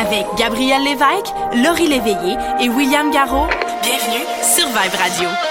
Avec Gabriel Lévesque, Laurie Léveillé et William Garraud, bienvenue sur Vibe Radio.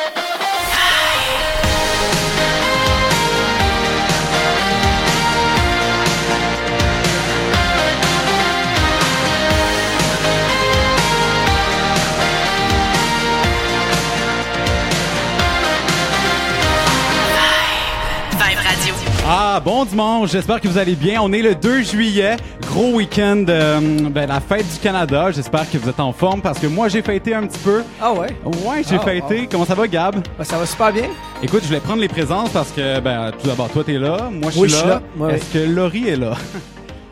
Ah, bon dimanche, j'espère que vous allez bien. On est le 2 juillet, gros week-end, euh, ben, la fête du Canada. J'espère que vous êtes en forme parce que moi j'ai fêté un petit peu. Ah ouais? Ouais, j'ai Ah, fêté. Comment ça va, Gab? Ben, ça va super bien. Écoute, je voulais prendre les présences parce que, ben, tout d'abord, toi t'es là, moi je Oui, suis je suis là. là. Ouais, Est-ce que Laurie est là?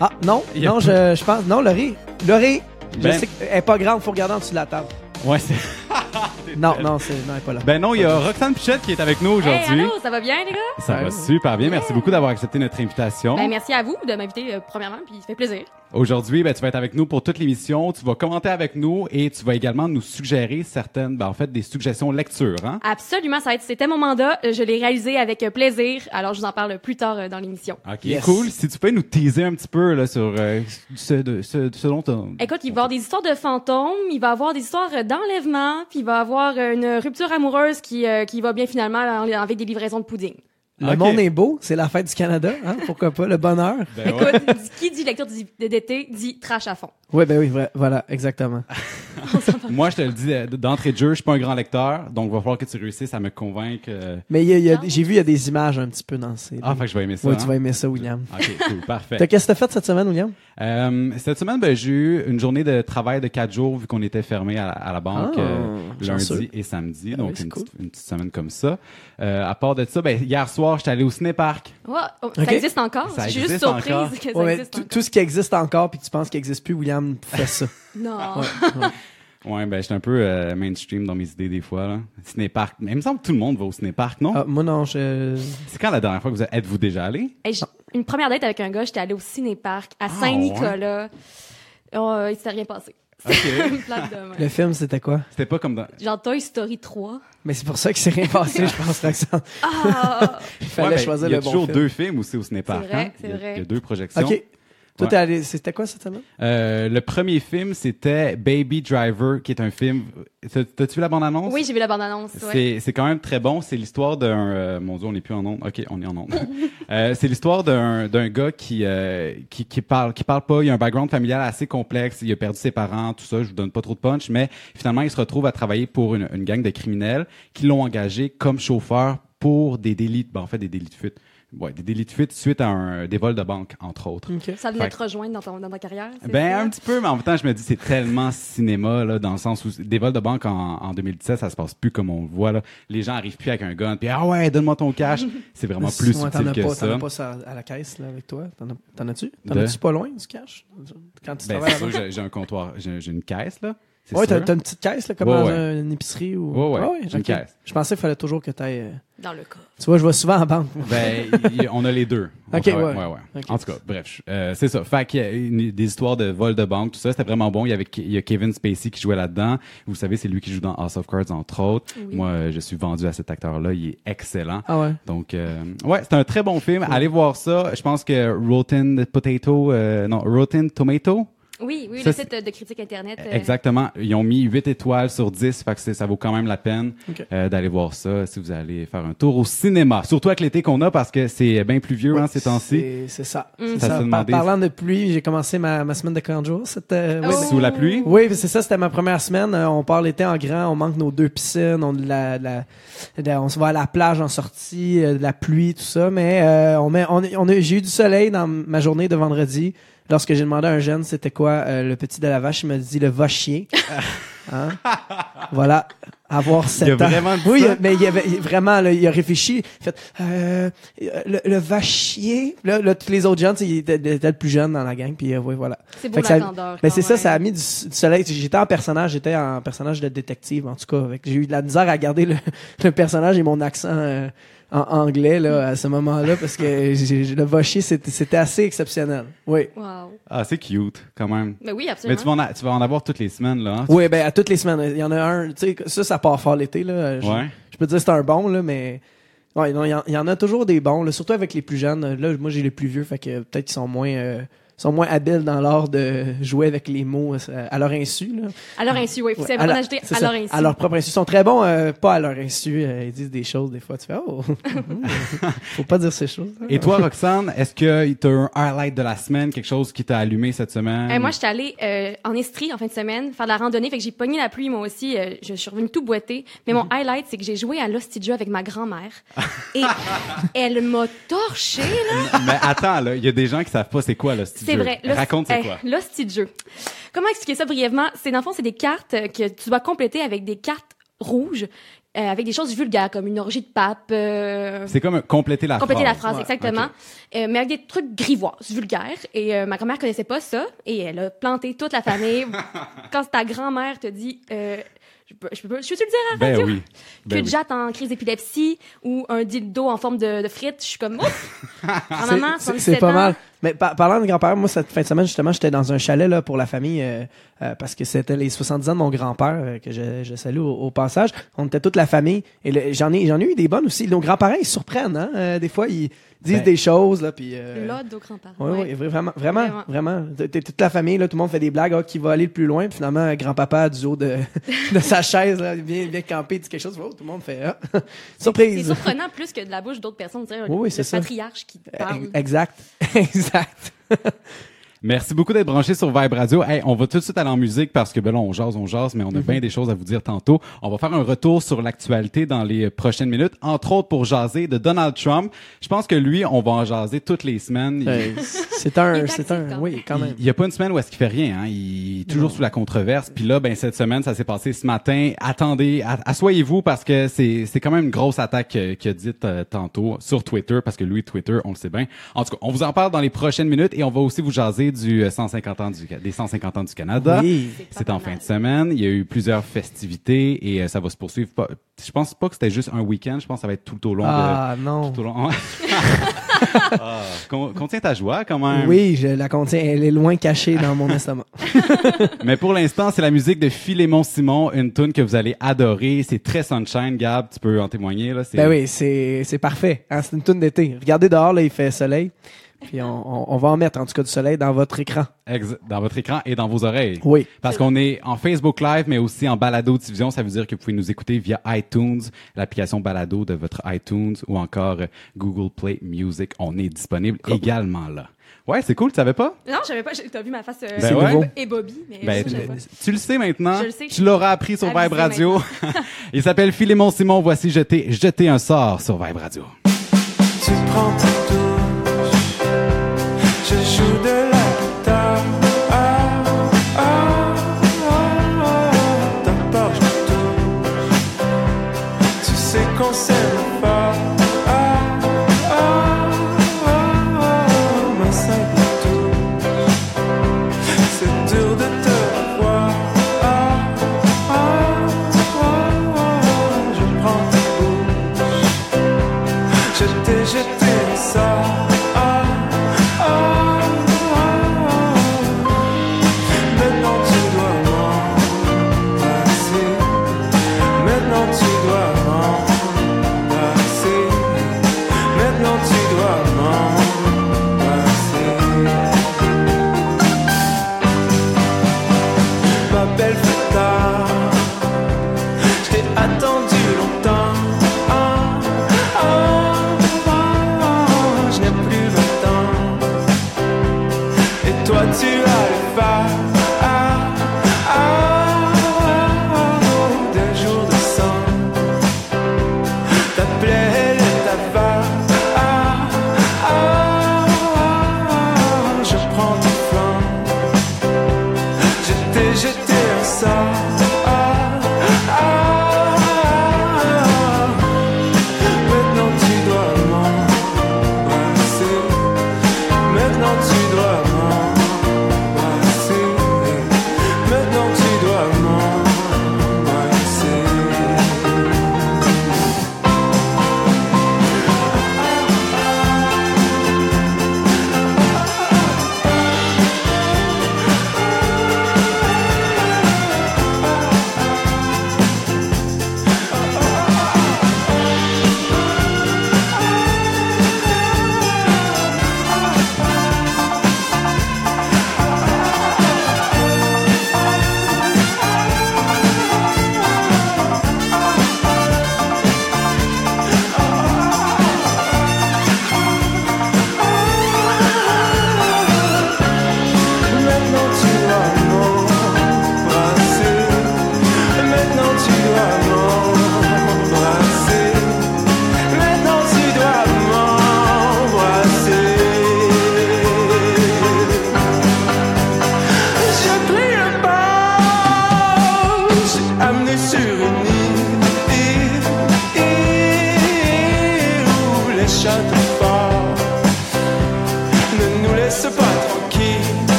Ah, non, Il y a non, je pense. Non, Laurie. Laurie, je Ben- sais qu'elle est pas grande, faut regarder en dessous de la table. Ouais, c'est. Non, non, c'est, non, elle est pas là. Ben non, il y a Roxane Pichette qui est avec nous Hey, aujourd'hui. allô, ça va bien, les gars? ça va super bien. Merci beaucoup d'avoir accepté notre invitation. Ben, merci à vous de m'inviter, euh, premièrement, puis ça fait plaisir. Aujourd'hui, ben, tu vas être avec nous pour toute l'émission. Tu vas commenter avec nous et tu vas également nous suggérer certaines, ben, en fait, des suggestions lecture, hein? Absolument, ça va être, c'était mon mandat. Je l'ai réalisé avec euh, plaisir. Alors, je vous en parle plus tard euh, dans l'émission. Ok, Yes. cool. Si tu peux nous teaser un petit peu là, sur euh, ce, de, ce, ce dont on... Écoute, il va y avoir des histoires de fantômes, il va y avoir des histoires euh, d'enlèvement, puis il va y avoir une rupture amoureuse qui, euh, qui va bien finalement en- avec des livraisons de pudding. Le Ok. monde est beau, c'est la fête du Canada, hein? Pourquoi pas, le bonheur. Ben ouais. Écoute, dit- qui dit lecture d'été dit trash à fond. Oui, ben oui, vrai- voilà, exactement. Moi, je te le dis euh, d'entrée de jeu, je suis pas un grand lecteur, donc il va falloir que tu réussisses à me convaincre. euh, Mais il y a- il y a- j'ai vu, il y a des images un petit peu dans ces. Ah, fait que je vais aimer ça. Oui, hein? tu vas aimer ça, William. Ok, cool, parfait. T'as- Qu'est-ce que t'as fait cette semaine, William? Euh, cette semaine, ben, j'ai eu une journée de travail de quatre jours vu qu'on était fermé à, la- à la banque Ah, euh, lundi et samedi, Ah donc oui, une, cool. petite, une petite semaine comme ça. Euh, à part de ça, ben, hier soir, j'étais allé au cinépark. Ouais, oh. Ça existe encore? Ça Je suis juste existe surprise encore. que ça Ouais, existe tout, encore. tout ce qui existe encore puis que tu penses qu'il existe plus, William fait ça. Non. Ouais. Ouais, ben, j'étais un peu euh, mainstream dans mes idées des fois. Là. Cinépark. Mais il me semble que tout le monde va au cinépark, non? Ah, moi, non, je. C'est quand la dernière fois que vous êtes, êtes-vous déjà allé? Hey, j- une première date avec un gars, j'étais allée au cinéparc à Ah, Saint-Nicolas. Oh, euh, il s'était rien passé. Même. Le film, c'était quoi? C'était pas comme dans. Genre Toy Story 3. Mais c'est pour ça qu'il s'est rien passé, je pense, Roxane. Ah! Il fallait Ouais, ben, choisir Il y a le bon toujours film. deux films aussi au cinépark. C'est vrai, hein? c'est vrai. Il y a deux projections. OK. Toi, Ouais. allé. C'était quoi cette semaine? Euh, le premier film, c'était Baby Driver, qui est un film. T'as- T'as-tu vu la bande-annonce? oui, j'ai vu la bande-annonce. Ouais. C'est, quand même très bon. C'est l'histoire d'un. euh, mon Dieu, on n'est plus en onde. Ok, on est en onde. Euh, c'est l'histoire d'un, d'un gars qui, euh, qui qui parle qui parle pas. Il a un background familial assez complexe. Il a perdu ses parents, tout ça. Je vous donne pas trop de punch, mais finalement, il se retrouve à travailler pour une, une gang de criminels qui l'ont engagé comme chauffeur pour des délits. Ben, en fait, des délits de fuite. Ouais, des délits de fuite suite à un, des vols de banque, entre autres. Ça venait Fait te rejoindre dans, ton, dans ta carrière? Ben ça? un petit peu, mais en même temps, je me dis c'est tellement cinéma là, dans le sens où des vols de banque en, en 2017, ça se passe plus comme on le voit là. Les gens arrivent plus avec un gun, puis ah ouais, donne-moi ton cash. C'est vraiment plus Ouais, subtil as que pas, T'en ça. as pas ça à la caisse là, avec toi? T'en, as, t'en as-tu? T'en De- as-tu pas loin du cash? Quand tu Ben travailles j'ai, un comptoir, j'ai une caisse là. C'est Ouais, t'as, t'as une petite caisse là, comme Ouais, dans ouais. une épicerie ou. Ouais, ouais, j'ai une caisse. Je pensais qu'il fallait toujours que t'ailles. euh, Dans le cas. Tu vois, je vais souvent en banque. Ben, on a les deux. On Ok, travaille- ouais. ouais. Ok. En tout cas, bref, euh, c'est ça. Fait qu'il y a une- des histoires de vol de banque, tout ça, c'était vraiment bon. Il y avait il y a Kevin Spacey qui jouait là-dedans. Vous savez, c'est lui qui joue dans House of Cards entre autres. Oui. Moi, je suis vendu à cet acteur-là. Il est excellent. Ah ouais. Donc, euh, ouais, c'est un très bon film. Allez voir ça. Je pense que Rotten Potato, euh, non, Rotten Tomato, Oui, oui, Ça, le site de critique Internet. euh, exactement. Ils ont mis 8 étoiles sur 10, fait que c'est- ça vaut quand même la peine euh, d'aller voir ça si vous allez faire un tour au cinéma. Surtout avec l'été qu'on a parce que c'est bien plus vieux hein, ces temps-ci. C'est, c'est ça. Mm. Ça parlant de pluie, j'ai commencé ma, ma semaine de 40 jours. Oui, Oh. Sous la pluie? Oui, c'est ça, c'était ma première semaine. Euh, On part l'été en grand, on manque nos deux piscines, on, de la, de la- de la- on se va à la plage en sortie, euh, de la pluie, tout ça. Mais euh, on met, on, est- on j'ai eu du soleil dans ma journée de vendredi. Lorsque j'ai demandé à un jeune c'était quoi euh, le petit de la vache, il m'a dit le va chier. Hein? Voilà, avoir 7 Il a ans. vraiment oui, ça? mais il avait il- vraiment, là, il a réfléchi. Il a fait euh, le, le va chier. Là, là, tous les autres jeunes, tu sais, ils étaient, étaient le plus jeune dans la gang, puis euh, oui, voilà. C'est beau la. Ben quand c'est ça, ça a mis du, du soleil. J'étais en personnage, j'étais en personnage de détective en tout cas. J'ai eu de la misère à garder le, le personnage et mon accent euh, en anglais là à ce moment-là parce que j'ai- le vochier c'était assez exceptionnel. Oui. Wow. Ah, c'est cute, quand même. Mais oui, Mais absolument. tu vas, en a- tu vas en avoir toutes les semaines, là. hein? Oui, ben à toutes les semaines, il y en a un, tu sais ça ça part fort l'été là. Je, Ouais. je peux te dire c'est un bon là mais Ouais, non, il y, en- il y en a toujours des bons, là, surtout avec les plus jeunes. Là, moi, j'ai les plus vieux, fait que peut-être qu'ils sont moins, euh, sont moins habiles dans l'art de jouer avec les mots euh, à leur insu. Là. À leur insu, oui. Faut Ouais, savoir leur- ajouter à leur insu. À leur propre insu. Ils sont très bons, euh, pas à leur insu. euh, ils disent des choses, des fois, tu fais, oh, faut pas dire ces choses. hein. Et toi, Roxane, est-ce que tu as un highlight de la semaine, quelque chose qui t'a allumé cette semaine? Euh, moi, j'étais allée euh, en Estrie en fin de semaine faire de la randonnée, fait que j'ai pogné la pluie moi aussi. euh, je suis revenue tout boitée. Mais mon highlight, c'est que j'ai joué à jeu avec ma grand-mère et elle m'a torché là. Mais attends, là, il y a des gens qui savent pas c'est quoi style C'est vrai. Raconte c'est quoi? L'hostie de jeu. Comment expliquer ça brièvement? C'est dans le fond, c'est des cartes que tu dois compléter avec des cartes rouges. euh, avec des choses vulgaires comme une orgie de pape, euh, C'est comme compléter la compléter la phrase. phrase Ouais, exactement, Euh, mais avec des trucs grivoises, vulgaires. Et euh, ma grand-mère connaissait pas ça et elle a planté toute la famille. Quand ta grand-mère te dit, euh, je peux, je peux, je peux te le dire à la Ben radio? oui. Ben que de oui. jatte en crise d'épilepsie ou un dildo en forme de, de frites, je suis comme ouf. Maman, c'est 77 c'est pas ans. mal. Mais par- parlant de grand-père, moi, cette fin de semaine, justement, j'étais dans un chalet là, pour la famille euh, euh, parce que c'était les 70 ans de mon grand-père euh, que je, je salue au, au passage. On était toute la famille et le- j'en ai, j'en ai eu des bonnes aussi. Nos grands-parents, ils surprennent. Hein? Euh, des fois, ils disent Ben. des choses. Là, puis, euh, L'ode aux grands-parents. Oui, ouais. oui, vraiment, vraiment, Vraiment. vraiment. Toute la famille, là, tout le monde fait des blagues, ah, qui va aller le plus loin, puis finalement, grand-papa du haut de, de sa chaise, là, vient, vient camper, dit quelque chose, oh, tout le monde fait, ah, C'est surprise. surprenant plus que de la bouche d'autres personnes, sais, Oui, oui, le c'est ça. patriarche qui parle. Exact, exact. Yeah. Merci beaucoup d'être branché sur Vibe Radio. Hey, on va tout de suite aller en musique parce que ben là, on jase, on jase, mais on a bien des choses à vous dire tantôt. On va faire un retour sur l'actualité dans les prochaines minutes, entre autres pour jaser de Donald Trump. Je pense que lui, on va en jaser toutes les semaines. Il- Euh, c'est un, est c'est un, quand oui, quand même. Il n'y a pas une semaine où est-ce qu'il fait rien. Hein. Il est toujours sous la controverse. Puis là, ben cette semaine, ça s'est passé ce matin. Attendez, a- asseyez-vous parce que c'est c'est quand même une grosse attaque euh, qu'il a dite euh, tantôt sur Twitter parce que lui, Twitter, on le sait bien. En tout cas, on vous en parle dans les prochaines minutes et on va aussi vous jaser du euh, 150 ans du des 150 ans du Canada. Oui. C'est en fin de semaine. Il y a eu plusieurs festivités et euh, ça va se poursuivre. Pas- Je pense pas que c'était juste un week-end. Je pense que ça va être tout au long de Ah, non. tout au long. ah, con- contiens ta joie quand même. Oui, je la contiens, elle est loin cachée dans mon estomac. Mais pour l'instant, c'est la musique de Philémon Simon, une tune que vous allez adorer. C'est très sunshine, Gab, tu peux en témoigner là. C'est Ben oui, c'est, c'est parfait. Hein, c'est une toune d'été. Regardez dehors, là, il fait soleil. Puis on, on, on va en mettre, en tout cas, du soleil dans votre écran. ex- dans votre écran et dans vos oreilles. Oui. Parce qu'on est en Facebook Live, mais aussi en balado diffusion. Ça veut dire que vous pouvez nous écouter via iTunes, l'application balado de votre iTunes ou encore Google Play Music. On est disponible également là. Ouais, c'est cool, tu savais pas? Non, j'avais pas, t'as vu ma face euh, Ben ouais. et Bobby, mais Ben, ça, j'avais pas. tu le sais maintenant. Je le sais. Tu l'auras appris sur Vibe Radio. Il s'appelle Philémon Simon. Voici jeter, jeter un sort sur Vibe Radio. Tu prends je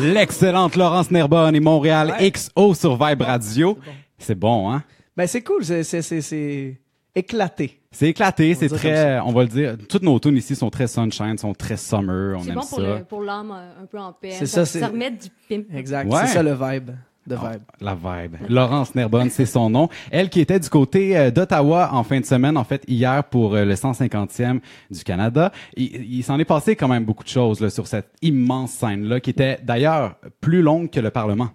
L'excellente Laurence Nerbonne et Montréal Ouais. XO sur Vibe Radio. C'est bon, hein? Ben, c'est cool, c'est, c'est, c'est, c'est éclaté. C'est éclaté, c'est très, on va le dire, toutes nos tunes ici sont très sunshine, sont très summer, on C'est aime bon ça. pour le- pour l'âme euh, un peu en paix. C'est ça, ça, c'est- ça remet du pimp. Exact. Ouais. C'est ça le vibe. De Ah, vibe. La vibe. Laurence Nerbonne, c'est son nom. Elle qui était du côté euh, d'Ottawa en fin de semaine, en fait, hier pour euh, le 150e du Canada. Il, il s'en est passé quand même beaucoup de choses là, sur cette immense scène-là, qui était d'ailleurs plus longue que le Parlement.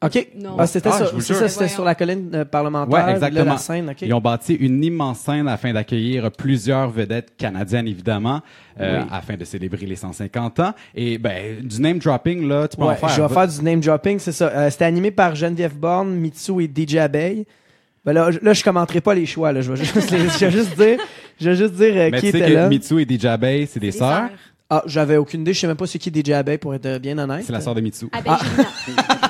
OK. Non. Ah, c'était Ah, je vous c'est jure. ça, c'était sur la colline euh, parlementaire. Ouais, là, exactement. La scène, OK. Ils ont bâti une immense scène afin d'accueillir plusieurs vedettes canadiennes, évidemment, euh, Oui. afin de célébrer les 150 ans. Et ben, du name dropping, là, tu peux Ouais, en faire. je vais faire du name dropping, c'est ça. Euh, c'était animé par Geneviève Borne, Mitsu et DJ Abeille. Ben là, je- là, je commenterai pas les choix, là. Je vais juste, les- je vais juste dire, je vais juste dire euh, Mais qui tu sais était que là. Mitsu et DJ Abeille, c'est des sœurs? Ah, j'avais aucune idée. Je sais même pas c'est qui DJ Abeille, pour être euh, bien honnête. C'est la sœur de Mitsu. Bonne.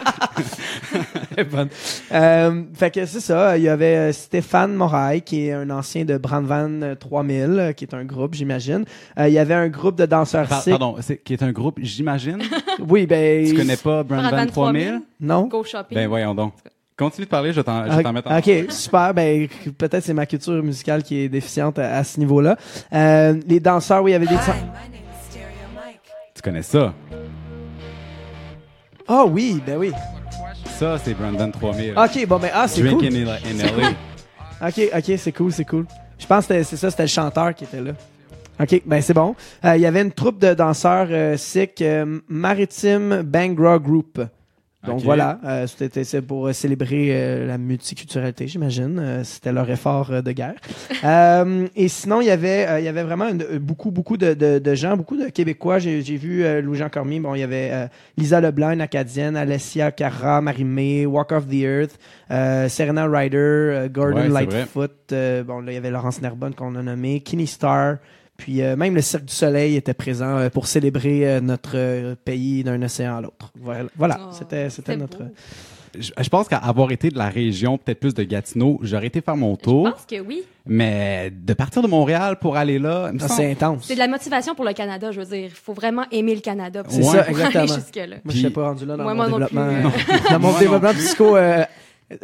Euh, fait que c'est ça. Il y avait euh, Stéphane Moraille, qui est un ancien de Brandvan euh, 3000, euh, qui est un groupe, j'imagine. Euh, il y avait un groupe de danseurs Par- pardon, c'est qui est un groupe, j'imagine? Oui, ben. tu connais pas Brandvan Brandvan 3000? Non? Go shopping. Ben voyons donc. Continue de parler, je vais t'en t'en mettre en... Ok, super. Ben, peut-être c'est ma culture musicale qui est déficiente à, à ce niveau-là. Euh, les danseurs, oui, il y avait des. Tu connais ça? Ah oui, ben oui. Ça, c'est Brandon 3000. Ok, bon, ben, ah, c'est cool. in, LA. Ok, ok, c'est cool, c'est cool. Je pense que c'est ça, c'était le chanteur qui était là. Ok, ben c'est bon. Euh, Il y avait une troupe de danseurs euh, sikh, euh, Maritime Bangra Group. Donc voilà, euh, c'était c'est pour euh, célébrer euh, la multiculturalité, j'imagine. Euh, c'était leur effort euh, de guerre. Euh, et sinon, il y avait, euh, il y avait vraiment une- beaucoup, beaucoup de, de- de gens, beaucoup de Québécois. J'ai j'ai vu euh, Louis-Jean Cormier. Bon, il y avait euh, Lisa Leblanc, une Acadienne, Alessia Carra, Marie-Mé, Walk of the Earth, euh, Serena Ryder, Gordon Ouais. Lightfoot. euh, bon, là, il y avait Laurence Nerbonne qu'on a nommé, Kenny Star. Puis euh, même le Cirque du Soleil était présent euh, pour célébrer euh, notre euh, pays d'un océan à l'autre. Voilà, voilà Oh, c'était c'était notre... je, je pense qu'à avoir été de la région, peut-être plus de Gatineau, j'aurais été faire mon Je tour. pense que oui. Mais de partir de Montréal pour aller là, Ah, c'est intense. C'est de la motivation pour le Canada, je veux dire. Il faut vraiment aimer le Canada. pour C'est Ouais. ça, aller exactement. jusque-là. Moi, je suis pas rendu là dans Ouais, mon moi non développement, plus. euh, dans mon développement psycho, euh,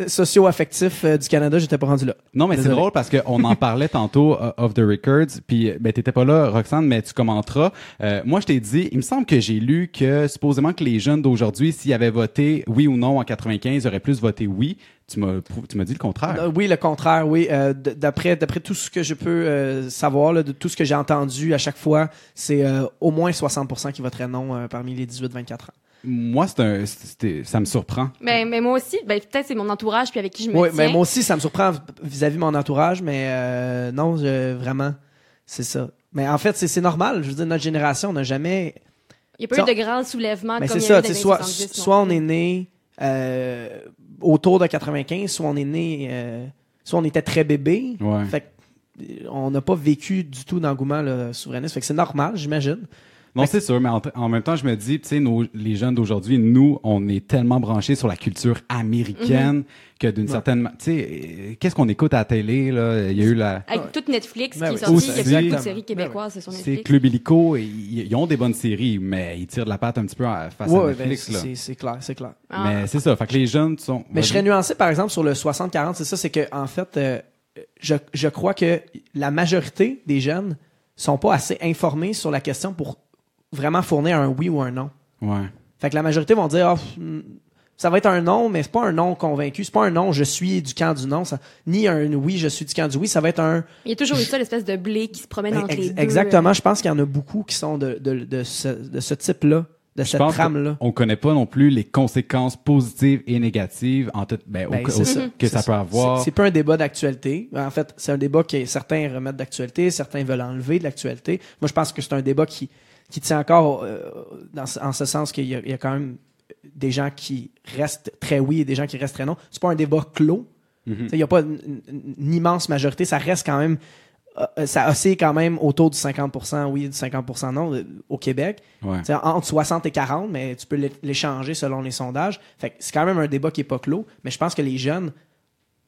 socio-affectif euh, du Canada, j'étais pas rendu là. Non, mais c'est drôle parce qu'on en parlait tantôt euh, off the records, puis ben t'étais pas là, Roxane, mais tu commenteras. Euh, moi, je t'ai dit, il me semble que j'ai lu que supposément que les jeunes d'aujourd'hui, s'ils avaient voté oui ou non en 95, auraient plus voté oui. Tu m'as tu m'as dit le contraire. Euh, oui, le contraire, oui. Euh, d'après d'après tout ce que je peux euh, savoir, là, de tout ce que j'ai entendu à chaque fois, c'est euh, au moins 60% qui voteraient non euh, parmi les 18-24 ans. Moi, c'est un, c'était- ça me surprend. Mais, mais moi aussi, ben, peut-être c'est mon entourage puis avec qui je me Oui, tiens. mais moi aussi, ça me surprend vis-à-vis de mon entourage, mais euh, non, je- vraiment, c'est ça. Mais en fait, c'est normal. Je veux dire, notre génération n'a jamais Il n'y a pas eu de grand soulèvement Mais comme c'est ça, soit, 70 non soit on est né euh, autour de 95, soit on est né, euh, soit on était très bébé. Ouais. Fait que, euh, on n'a pas vécu du tout d'engouement souverainiste. Fait que c'est normal, j'imagine. Non, c'est sûr, mais en, en même temps, je me dis, tu sais, nos- les jeunes d'aujourd'hui, nous, on est tellement branchés sur la culture américaine que d'une certaine, ma- tu sais, qu'est-ce qu'on écoute à la télé là? Il y a eu la, Avec toute Netflix Ben qui oui. est sortie, il y a Aussi. beaucoup de séries québécoises sur c'est Netflix. Club Illico, ils, ont des bonnes séries, mais ils tirent de la patte un petit peu à- face à Ouais, ben, Netflix là. c'est c'est clair, c'est clair. Ah. Mais c'est ça, fait que les jeunes sont. Mais je serais nuancé, par exemple, sur le 60-40, c'est ça, c'est que en fait, euh, je, je crois que la majorité des jeunes sont pas assez informés sur la question pour vraiment fournir un oui ou un non. Ouais. Fait que la majorité vont dire, pff, hmm, ça va être un non, mais c'est pas un non convaincu, c'est pas un non, je suis du camp du non, ça, ni un oui, je suis du camp du oui, ça va être un Il y a toujours eu ça, l'espèce de blé qui se promène Ben, entre ex- les deux. exactement. Je pense qu'il y en a beaucoup qui sont de, de, de ce, de ce type-là, de Je cette trame-là. qu'on connaît pas non plus les conséquences positives et négatives en tout, ben, Ben, au- c'est ça. que ça peut avoir. C'est c'est pas un débat d'actualité. En fait, c'est un débat que certains remettent d'actualité, certains veulent enlever de l'actualité. Moi, je pense que c'est un débat qui, qui tient encore euh, dans, en ce sens qu'il y, a- il y a quand même des gens qui restent très oui et des gens qui restent très non. C'est pas un débat clos. Mhm. Il n'y a pas une, une- une immense majorité. Ça reste quand même. euh, ça oscille quand même autour du 50% oui et du 50% non euh, au Québec. Ouais. Entre 60 et 40, mais tu peux l'é- l'échanger selon les sondages. Fait que c'est quand même un débat qui est pas clos, mais je pense que les jeunes,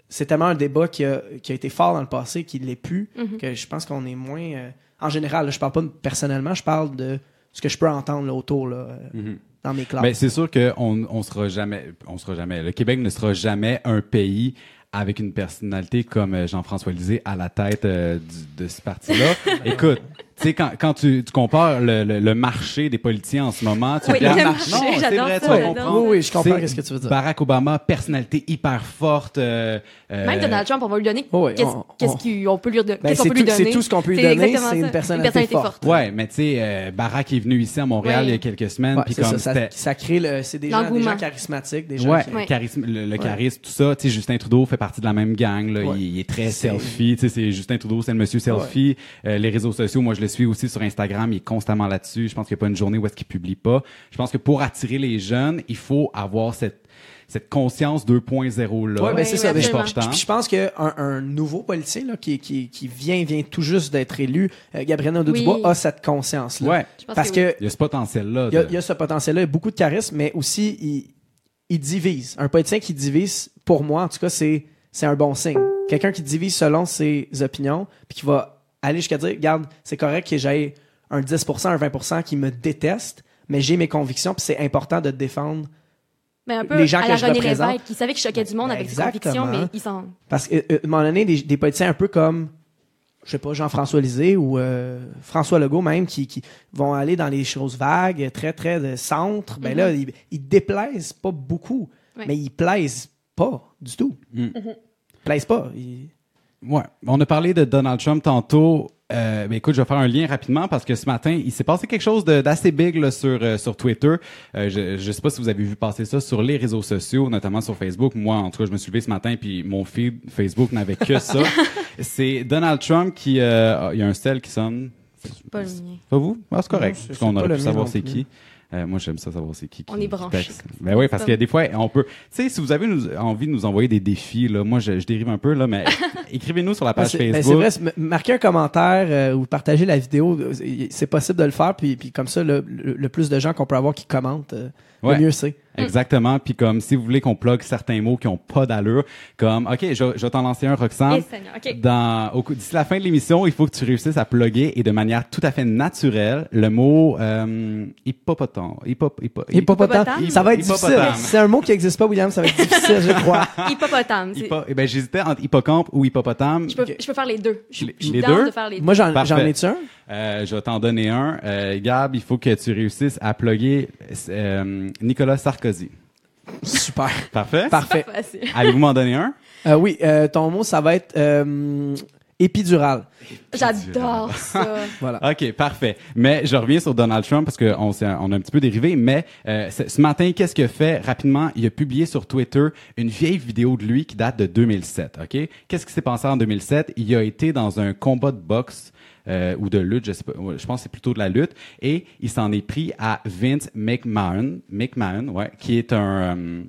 c'est tellement un débat qui a, qui a été fort dans le passé, qu'il l'est plus, Mhm. que je pense qu'on est moins... euh, en général, là, je parle pas personnellement, je parle de ce que je peux entendre là, autour là, Mhm. dans mes classes. Ben, c'est sûr qu'on on sera jamais, on sera jamais, le Québec ne sera jamais un pays avec une personnalité comme euh, Jean-François Lisée à la tête euh, du- de ce parti-là. Écoute, sais, quand, quand tu, tu compares le, le, le marché des politiciens en ce moment, tu Oui, regardes- le marché, non, c'est j'adore vrai, ça, tu vas j'adore comprendre. oui, oui, je comprends C'est ce que tu veux dire. Barack Obama, personnalité hyper forte. euh, euh, Même Donald Trump, on va lui donner. Oh oui, Qu'est-ce on- qu'est-ce on- qu'on peut lui, Ben, qu'est-ce qu'on c'est peut lui tout- c'est donner? tout ce qu'on peut lui C'est donner, c'est une personnalité forte. Ouais, mais tu sais, euh, Barack est venu ici à Montréal Ouais. il y a quelques semaines, Ouais, puis c'est comme ça, ça, c'était ça crée le, c'est des gens, des gens charismatiques, des gens Ouais, qui- Ouais. charisme, le, charisme, tout ça. Tu sais, Justin Trudeau fait partie de la même gang. Là. Il, est très selfie. Tu sais, c'est Justin Trudeau, c'est le monsieur selfie. Euh, les réseaux sociaux, moi, je le suis aussi sur Instagram. Il est constamment là-dessus. Je pense qu'il n'y a pas une journée où est-ce qu'il publie pas. Je pense que pour attirer les jeunes, il faut avoir cette cette conscience 2.0 là. Ouais, ben Ouais, c'est ouais, ça. Mais je, je pense qu'un un nouveau politicien là, qui, qui, qui vient, vient tout juste d'être élu, euh, Gabriel Nadeau-Dubois, Oui. a cette conscience-là. Ouais. Je pense Parce que oui. que Il y a ce potentiel-là. il y, a, de- il y a ce potentiel-là, il y a beaucoup de charisme, mais aussi il, il divise. Un politicien qui divise, pour moi, en tout cas, c'est c'est un bon signe. Quelqu'un qui divise selon ses opinions, puis qui va aller jusqu'à dire, regarde, c'est correct que j'aille un 10%, un 20% qui me déteste, mais j'ai mes convictions, puis c'est important de défendre Mais un peu les gens à que la je René représente. Lévesque, qui savait qu'il choquait du monde Ben, avec ses exactement. convictions, mais il s'en... Parce qu'à un moment donné, des, des politiciens un peu comme, je sais pas, Jean-François Lisée ou euh, François Legault même, qui, qui vont aller dans les choses vagues, très, très de centre, ben là, ils, ils déplaisent pas beaucoup, Ouais. mais ils plaisent pas du tout. Mm. Ils plaisent pas. Ils- Ouais. On a parlé de Donald Trump tantôt. Euh, ben écoute, je vais faire un lien rapidement parce que ce matin, il s'est passé quelque chose d'assez big là, sur euh, sur Twitter. Euh, je je sais pas si vous avez vu passer ça sur les réseaux sociaux, notamment sur Facebook. Moi, en tout cas, je me suis levé ce matin puis mon feed Facebook n'avait que ça. C'est Donald Trump qui il y a un sel qui sonne. Pas le mien. Pas vous? Ah, c'est correct. Non, parce qu'on aurait pu savoir c'est qui. Euh, moi, j'aime ça savoir c'est qui. On est texte. Ben oui, parce qu'il y a des fois, on peut. Tu sais, si vous avez nous- envie de nous envoyer des défis, là, moi, je, je dérive un peu là, mais écrivez-nous sur la Ben, page c'est ben, Facebook. c'est vrai, c'est- m- marquer un commentaire euh, ou partager la vidéo, c'est possible de le faire, puis, puis comme ça, le, le- le plus de gens qu'on peut avoir qui commentent, euh, Ouais. le mieux c'est. Exactement. Puis comme si vous voulez qu'on plug certains mots qui ont pas d'allure, comme OK, je, je vais t'en lancer un, Roxane. Dans, au, d'ici la fin de l'émission, il faut que tu réussisses à plugger et de manière tout à fait naturelle le mot euh, hippopotame. Hippop, hippo- Hippopotame? Hippopotame. Ça va être Hippopotame. difficile. C'est un mot qui n'existe pas, William. Ça va être difficile, je crois. Hippopotame. c'est- Hippo- eh ben, j'hésitais entre hippocampe ou hippopotame. Je peux, je peux faire les deux. Je Les- je deux? de faire les deux. Moi, j'en ai-tu un? Euh, je vais t'en donner un. Euh, Gab, il faut que tu réussisses à plugger euh, Nicolas Sarkozy. Super. Parfait? Parfait. Allez-vous m'en donner un? Euh, oui, euh, ton mot, ça va être euh, épidural. J'adore ça. Voilà. OK, parfait. Mais je reviens sur Donald Trump parce qu'on s'est- on a un petit peu dérivé. Mais euh, ce ce matin, qu'est-ce qu'il a fait? Rapidement? Il a publié sur Twitter une vieille vidéo de lui qui date de 2007. OK? Qu'est-ce qui s'est passé en 2007? Il a été dans un combat de boxe euh, ou de lutte, je sais pas, je pense que c'est plutôt de la lutte, et il s'en est pris à Vince McMahon, McMahon, ouais, qui est un euh,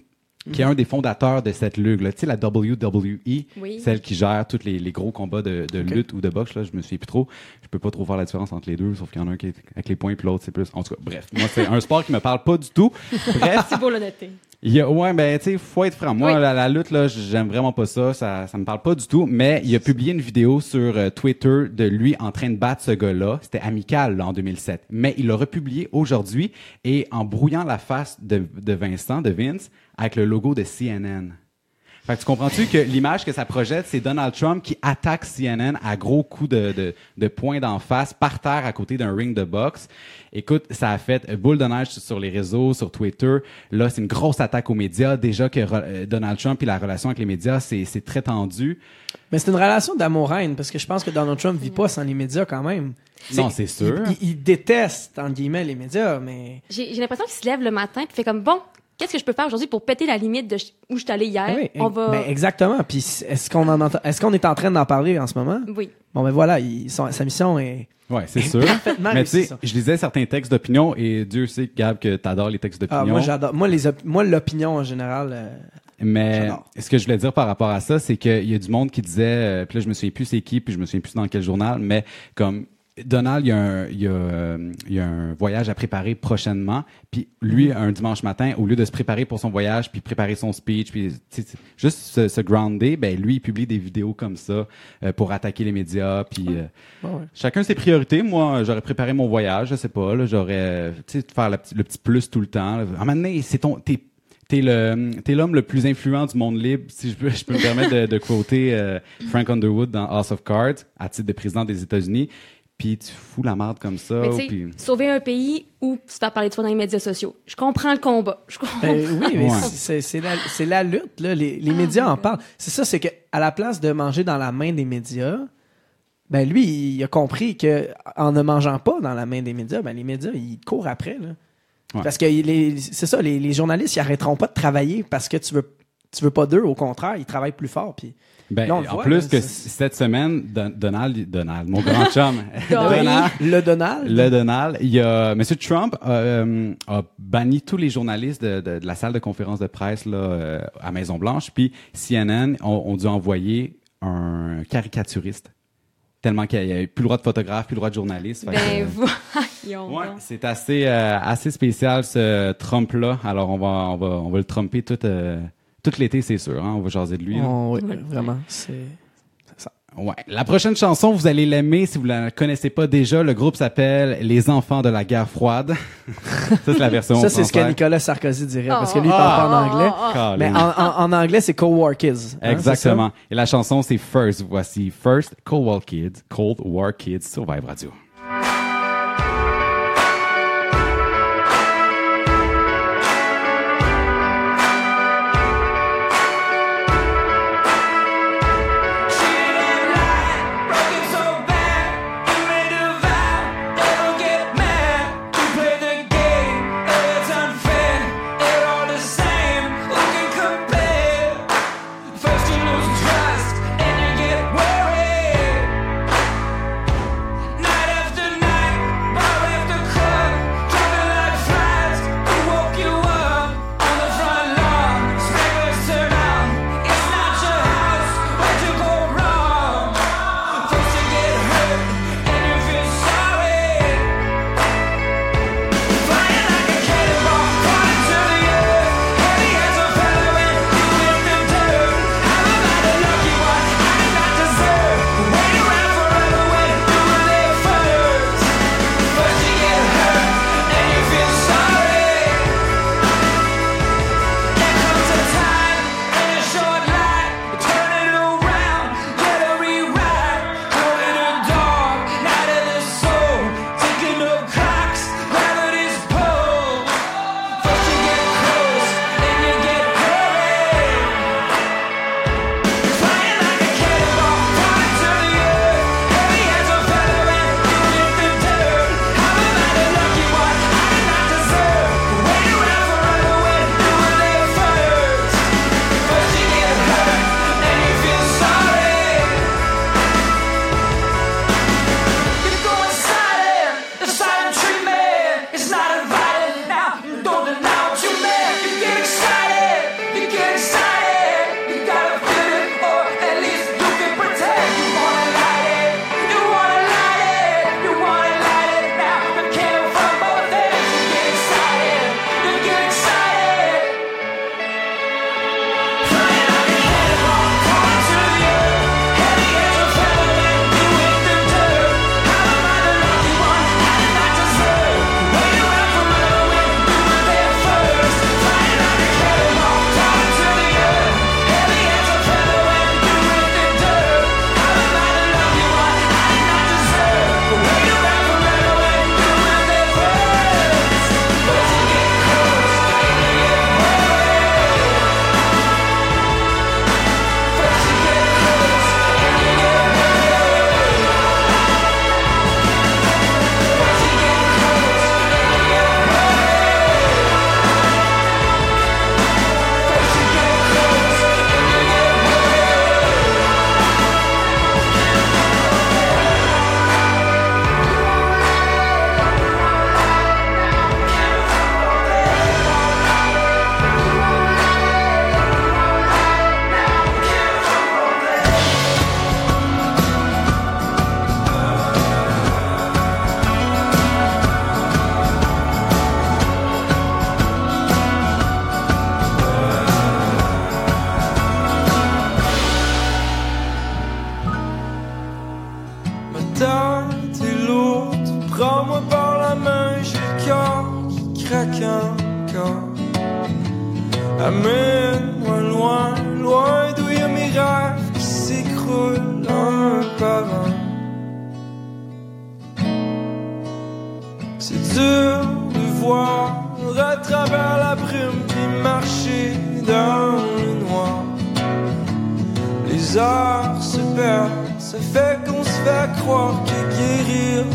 qui est un des fondateurs de cette ligue-là. Tu sais, la WWE, Oui. celle qui gère tous les, les gros combats de, lutte ou de boxe, là, je me souviens plus trop. Je peux pas trop voir la différence entre les deux, sauf qu'il y en a un qui est avec les points puis l'autre, c'est plus. En tout cas, bref. Moi, c'est un sport qui me parle pas du tout. Bref. Beau le noter. Il y a, ouais, ben, tu sais, faut être franc. Moi, Oui. la, la lutte, là, j'aime vraiment pas ça. Ça, ça me parle pas du tout. Mais il a publié une vidéo sur euh, Twitter de lui en train de battre ce gars-là. C'était amical, là, en 2007. Mais il l'a republié aujourd'hui et en brouillant la face de, de Vincent, de Vince, avec le logo de CNN. Fait que tu comprends-tu que l'image que ça projette, c'est Donald Trump qui attaque CNN à gros coups de, de, de poing d'en face par terre à côté d'un ring de boxe. Écoute, ça a fait boule de neige sur les réseaux, sur Twitter. Là, c'est une grosse attaque aux médias. Déjà que euh, Donald Trump et la relation avec les médias, c'est c'est très tendu. Mais c'est une relation d'amour-haine, parce que je pense que Donald Trump vit pas sans les médias quand même. Non, c'est sûr. Il, il- il déteste, entre guillemets, les médias, mais... J'ai j'ai l'impression qu'il se lève le matin et fait comme bon, qu'est-ce que je peux faire aujourd'hui pour péter la limite de où je suis allée hier? Ah oui, On va. ben, exactement. Puis est-ce qu'on en entend- est-ce qu'on est en train d'en parler en ce moment? Oui. Bon, ben voilà, il- son- sa mission est Ouais, c'est sûr. parfaitement Mais tu sais, je lisais certains textes d'opinion et Dieu sait, Gab, que t'adores les textes d'opinion. Ah, moi, j'adore. Moi, les op- moi, l'opinion en général. euh, Mais ce que je voulais dire par rapport à ça, c'est qu'il y a du monde qui disait, euh, puis là je me souviens plus c'est qui, puis je me souviens plus dans quel journal, mais comme Donald, il y a un, il y a, euh, il y a un voyage à préparer prochainement, puis lui, un dimanche matin, au lieu de se préparer pour son voyage, puis préparer son speech, puis juste se, se grounder, ben lui, il publie des vidéos comme ça euh, pour attaquer les médias, puis euh, ouais. chacun ses priorités. Moi, j'aurais préparé mon voyage, je sais pas, là, j'aurais, tu sais, faire le petit, le petit plus tout le temps. là. À un moment donné, c'est ton, t'es, t'es le, t'es l'homme le plus influent du monde libre, si je peux, je peux me permettre de, de quoter euh, Frank Underwood dans House of Cards, à titre de président des États-Unis. Puis tu fous la marde comme ça. Mais tu sauver un pays ou se faire parler de toi dans les médias sociaux. Je comprends le combat. Je comprends. Ben oui, mais Ouais. c'est- c'est la, c'est la lutte, là. Les, les médias en parlent. C'est ça, c'est que à la place de manger dans la main des médias, ben lui, il a compris que en ne mangeant pas dans la main des médias, ben les médias, ils courent après, là. Ouais. Parce que les- c'est ça, les, les journalistes, ils arrêteront pas de travailler parce que tu veux, tu veux pas d'eux. Au contraire, ils travaillent plus fort. Puis Ben, Là, on le en voit, plus là, que cette semaine, Don- Donald, Donald, mon grand chum, Donald. Le Donald, Le Donald, il y a Monsieur Trump euh, a banni tous les journalistes de, de- de la salle de conférence de presse là euh, à Maison Blanche, puis CNN ont, ont dû envoyer un caricaturiste tellement qu'il n'y avait plus le droit de photographe, plus le droit de journaliste. Fait Ben que, voyons. ouais, donc. c'est assez euh, assez spécial ce Trump là. Alors on va on va on va le tromper tout euh, tout l'été, c'est sûr. Hein? On va jaser de lui. Oh, oui, vraiment, c'est Ouais. La prochaine chanson, vous allez l'aimer si vous la connaissez pas déjà. Le groupe s'appelle Les Enfants de la guerre froide. ça, c'est la version ça, c'est ce que. Nicolas Sarkozy dirait parce que lui, il Oh, parle pas oh, en anglais. Colin. Mais en, en- en anglais, c'est Cold War Kids. hein, Exactement. Et la chanson, c'est First. Voici First Cold War Kids, Cold War Kids sur Vibe Radio.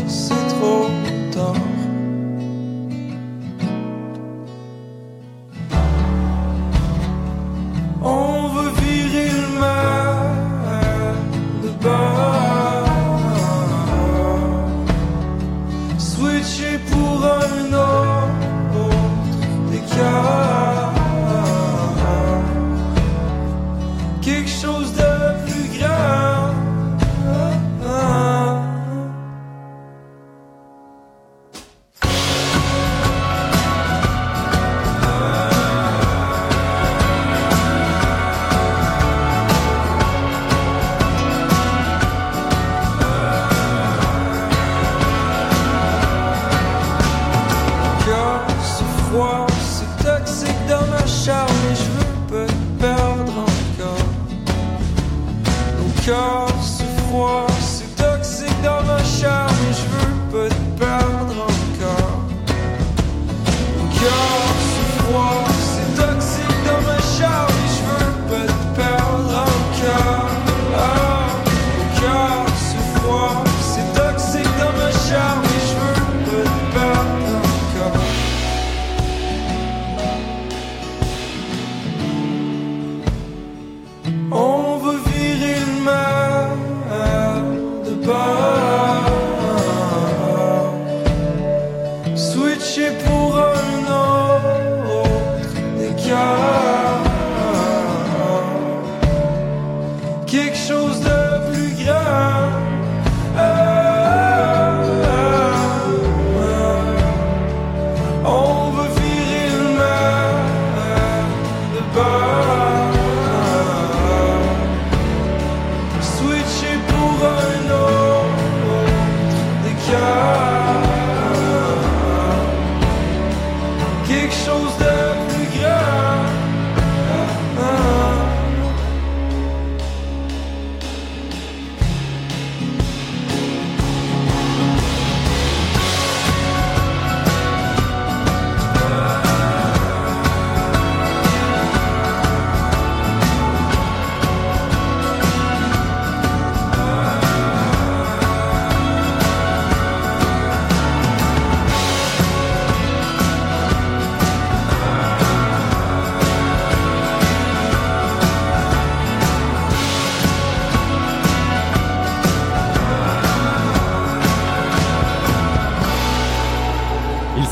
C'est trop tard.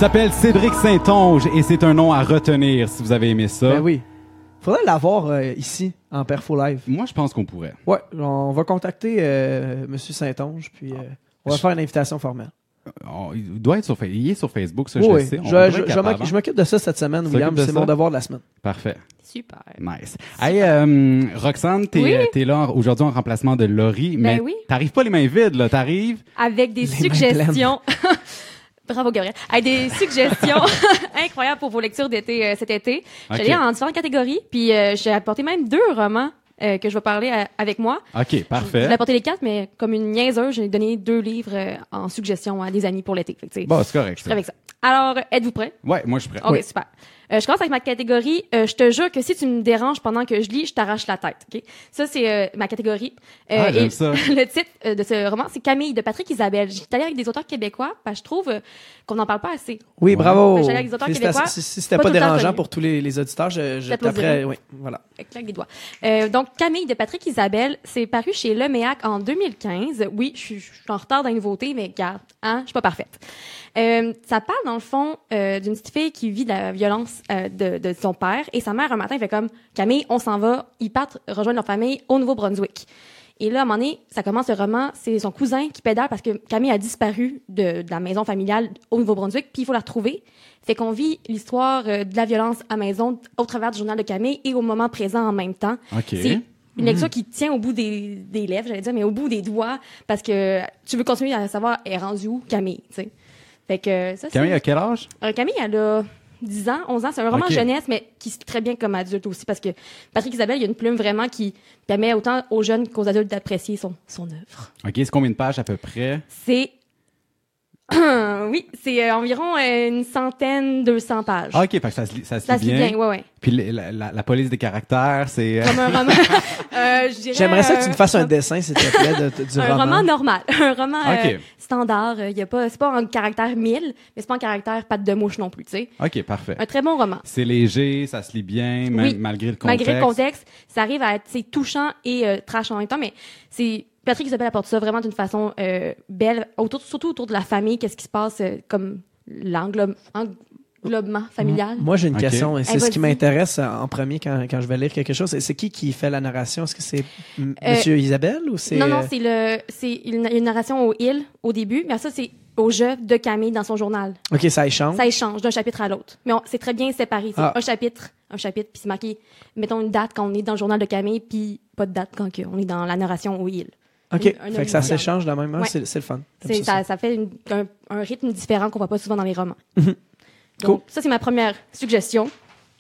S'appelle Cédric Saint-Onge et c'est un nom à retenir si vous avez aimé ça. Ben oui. Faudrait l'avoir euh, ici, en Perfo Live. Moi, je pense qu'on pourrait. Ouais, on va contacter euh, Monsieur Saint-Onge, puis euh, on va Je- faire une invitation formelle. Oh, il doit être sur, Fa- il est sur Facebook, ça, Oui, je oui. le sais. On Je, devrait je- m'occupe- je m'occupe de ça cette semaine, William. C'est mon devoir de la semaine. Parfait. Super. Nice. Hey, euh, Roxane, t'es Oui? euh, t'es là aujourd'hui en remplacement de Laurie, mais Ben oui. t'arrives pas les mains vides, là. T'arrives. Avec des Les mains suggestions. Bravo, Gabriel. Avec des suggestions incroyables pour vos lectures d'été euh, cet été. J'allais en différentes catégories, puis euh, j'ai apporté même deux romans euh, que je vais parler à- avec moi. OK, Je parfait. voulais apporter les quatre, mais comme une niaiseuse, j'ai donné deux livres euh, en suggestion à des amis pour l'été. Bon, c'est correct. je serai avec ça. Alors, euh, êtes-vous prêts? Ouais, moi, je suis prêt. Ok, super. Euh, je commence avec ma catégorie. Euh, je te jure que si tu me déranges pendant que je lis, je t'arrache la tête. Ok, ça c'est euh, ma catégorie. Euh, Ah, j'aime et ça. le titre euh, de ce roman, c'est Camille de Patrick Isabelle. J'étais allée avec des auteurs québécois, parce que je trouve euh, qu'on n'en parle pas assez. Oui, bravo. J'allais avec des auteurs québécois. Si, si c'était Pas dérangeant pour tous les, les auditeurs, je, je. Oui, voilà. Claque des doigts. Euh, donc, Camille de Patrick Isabelle, c'est paru chez Leméac en 2015. Oui, je suis, je suis en retard dans les nouveautés, mais regarde, hein, je suis pas parfaite. Euh, ça parle, dans le fond, euh, d'une petite fille qui vit de la violence euh, de, de son père. Et sa mère, un matin, fait comme, Camille, on s'en va. Ils partent rejoindre leur famille au Nouveau-Brunswick. Et là, à un moment donné, ça commence le roman, c'est son cousin qui pédale parce que Camille a disparu de, de la maison familiale au Nouveau-Brunswick, puis il faut la retrouver. Fait qu'on vit l'histoire euh, de la violence à maison au travers du journal de Camille et au moment présent en même temps. OK. C'est une lecture qui tient au bout des, des lèvres, j'allais dire, mais au bout des doigts, parce que tu veux continuer à savoir, est rendue où, Camille, tu sais? Fait que ça, c'est... Camille, à quel âge? Euh, Camille, elle a 10 ans, 11 ans. C'est un roman jeunesse, mais qui se lit très bien comme adulte aussi, parce que Patrick Isabelle, il y a une plume vraiment qui permet autant aux jeunes qu'aux adultes d'apprécier son, son œuvre. OK, c'est combien de pages à peu près? C'est... oui, c'est euh, environ euh, une centaine, 200 pages. Ah, OK, fait que ça se lit, ça se Ça lit se lit bien. bien, ouais, ouais. Puis la, la- la police des caractères, c'est... euh, Comme un roman. euh, J'aimerais ça que tu me fasses un dessin, s'il te plaît, de, de- du un roman. roman normal, un roman euh, standard. Il y a pas, c'est pas en caractère 1000, mais c'est pas en caractère patte de mouche non plus, tu sais. OK, parfait. Un très bon roman. C'est léger, ça se lit bien, même Oui. malgré le contexte. Malgré le contexte, ça arrive à être c'est touchant et euh, trash en même temps, mais c'est Patrick Isabelle apporte ça vraiment d'une façon euh, belle, autour, surtout autour de la famille, qu'est-ce qui se passe euh, comme l'englobe- englobement familial? Moi, j'ai une question, et c'est ce qui m'intéresse en premier quand, quand je vais lire quelque chose. C'est- qui qui fait la narration? Est-ce que c'est M- Euh, Monsieur Isabelle ou c'est... Non, non, c'est le, c'est une, une narration au il au début, mais ça c'est au jeu de Camille dans son journal. OK, ça échange. Ça échange d'un chapitre à l'autre. Mais c'est très bien séparé. C'est Ah. un chapitre, un chapitre, puis c'est marqué, mettons une date quand on est dans le journal de Camille, puis pas de date quand on est dans la narration au il. OK, un- un fait que ça s'échange de la même. Ah, Ouais. C'est le fun. Ça, ça, ça fait une- un, un rythme différent qu'on voit pas souvent dans les romans. Mhm. Donc, ça, c'est ma première suggestion.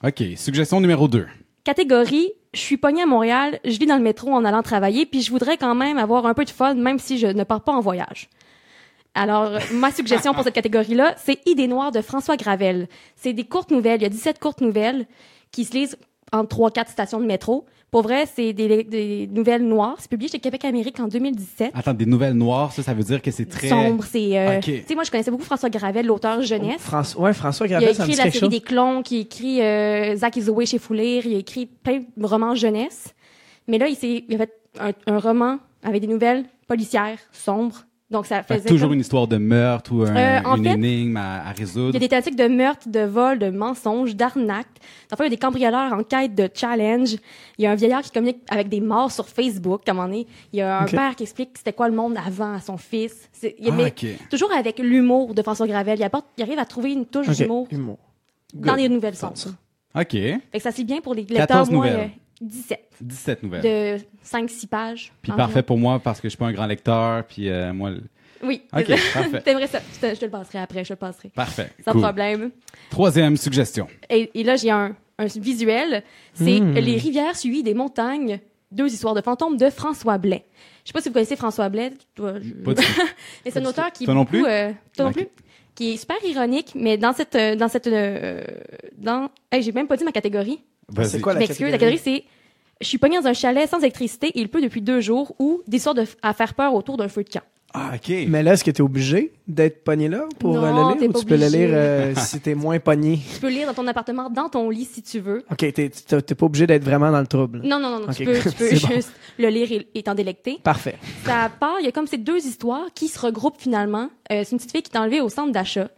OK, suggestion numéro 2. Catégorie, je suis pognée à Montréal, je vis dans le métro en allant travailler, puis je voudrais quand même avoir un peu de fun, même si je ne pars pas en voyage. Alors, ma suggestion pour cette catégorie-là, c'est Idées noires de François Gravel. C'est des courtes nouvelles. Il y a 17 courtes nouvelles qui se lisent en 3-4 stations de métro. Pour vrai, c'est des, des nouvelles noires. C'est publié chez Québec Amérique en 2017. Attends, des nouvelles noires, ça, ça veut dire que c'est très... Sombre, c'est... euh, Ok. Tu sais, moi, je connaissais beaucoup François Gravel, l'auteur jeunesse. François, ouais, François Il a Gravel, ça me écrit dit la série chose. des clones, qui a écrit euh, Zach is away chez Foulir, il a écrit plein de romans jeunesse. Mais là, il, s'est, il a fait un, un roman avec des nouvelles policières sombres. Donc, ça Fait faisait. toujours comme- une histoire de meurtre ou un- Euh, en une fait, énigme à, à Il résoudre. y a des thématiques de meurtre, de vol, de mensonges, d'arnaque. Enfin, il y a des cambrioleurs en quête de challenge. Il y a un vieillard qui communique avec des morts sur Facebook, comme on est. Il y a un père qui explique c'était quoi le monde avant à son fils. C'est, il y a- Ah, mais toujours avec l'humour de François Gravel. Il, apporte, il arrive à trouver une touche d'humour humour. dans Good. les nouvelles ça. OK. Fait que ça c'est bien pour les 14 lecteurs moins euh, 17 17 nouvelles. de 5-6 pages. Puis parfait pour moi parce que je suis pas un grand lecteur. Puis euh, moi... Oui. OK, parfait. T'aimerais ça. Je te, je te le passerai après, je te le passerai. Parfait. Sans Cool. problème. Troisième suggestion. Et, et là, j'ai un, un visuel. C'est Hmm. Les rivières suivies des montagnes, deux histoires de fantômes de François Blais. Je sais pas si vous connaissez François Blais. Toi, je- Pas du tout. Mais c'est un auteur qui est Toi non plus? euh, toi non plus, qui est super ironique, mais dans cette, euh, dans cette, euh, dans, hey, j'ai même pas dit ma catégorie. Vas-y. C'est quoi la m'excuse, la catégorie? catégorie, c'est je suis pognée dans un chalet sans électricité et il pleut depuis deux jours ou des histoires de, à faire peur autour d'un feu de camp. Ah, OK. Mais là, est-ce que tu es obligé d'être pogné là pour Non, euh, le t'es lire ou pas tu peux le obligé. lire euh, si t'es moins pogné? Tu peux lire dans ton appartement, dans ton lit si tu veux. OK, t'es t'es- t'es pas obligé d'être vraiment dans le trouble. Non, non, non, non, Ok, tu peux, tu peux c'est bon. juste le lire et, et t'en délecter. Parfait. Ça part, il y a comme ces deux histoires qui se regroupent finalement. Euh, c'est une petite fille qui est enlevée au centre d'achat,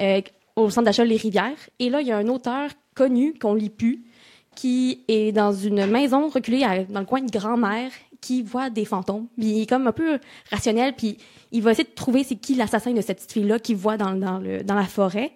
euh, au centre d'achat Les Rivières. Et là, il y a un auteur connu qu'on lit plus, qui est dans une maison reculée à- dans le coin de grand-mère, qui voit des fantômes. Puis il est comme un peu rationnel, puis il va essayer de trouver c'est qui l'assassin de cette petite fille-là qu'il voit dans, dans, le, dans la forêt.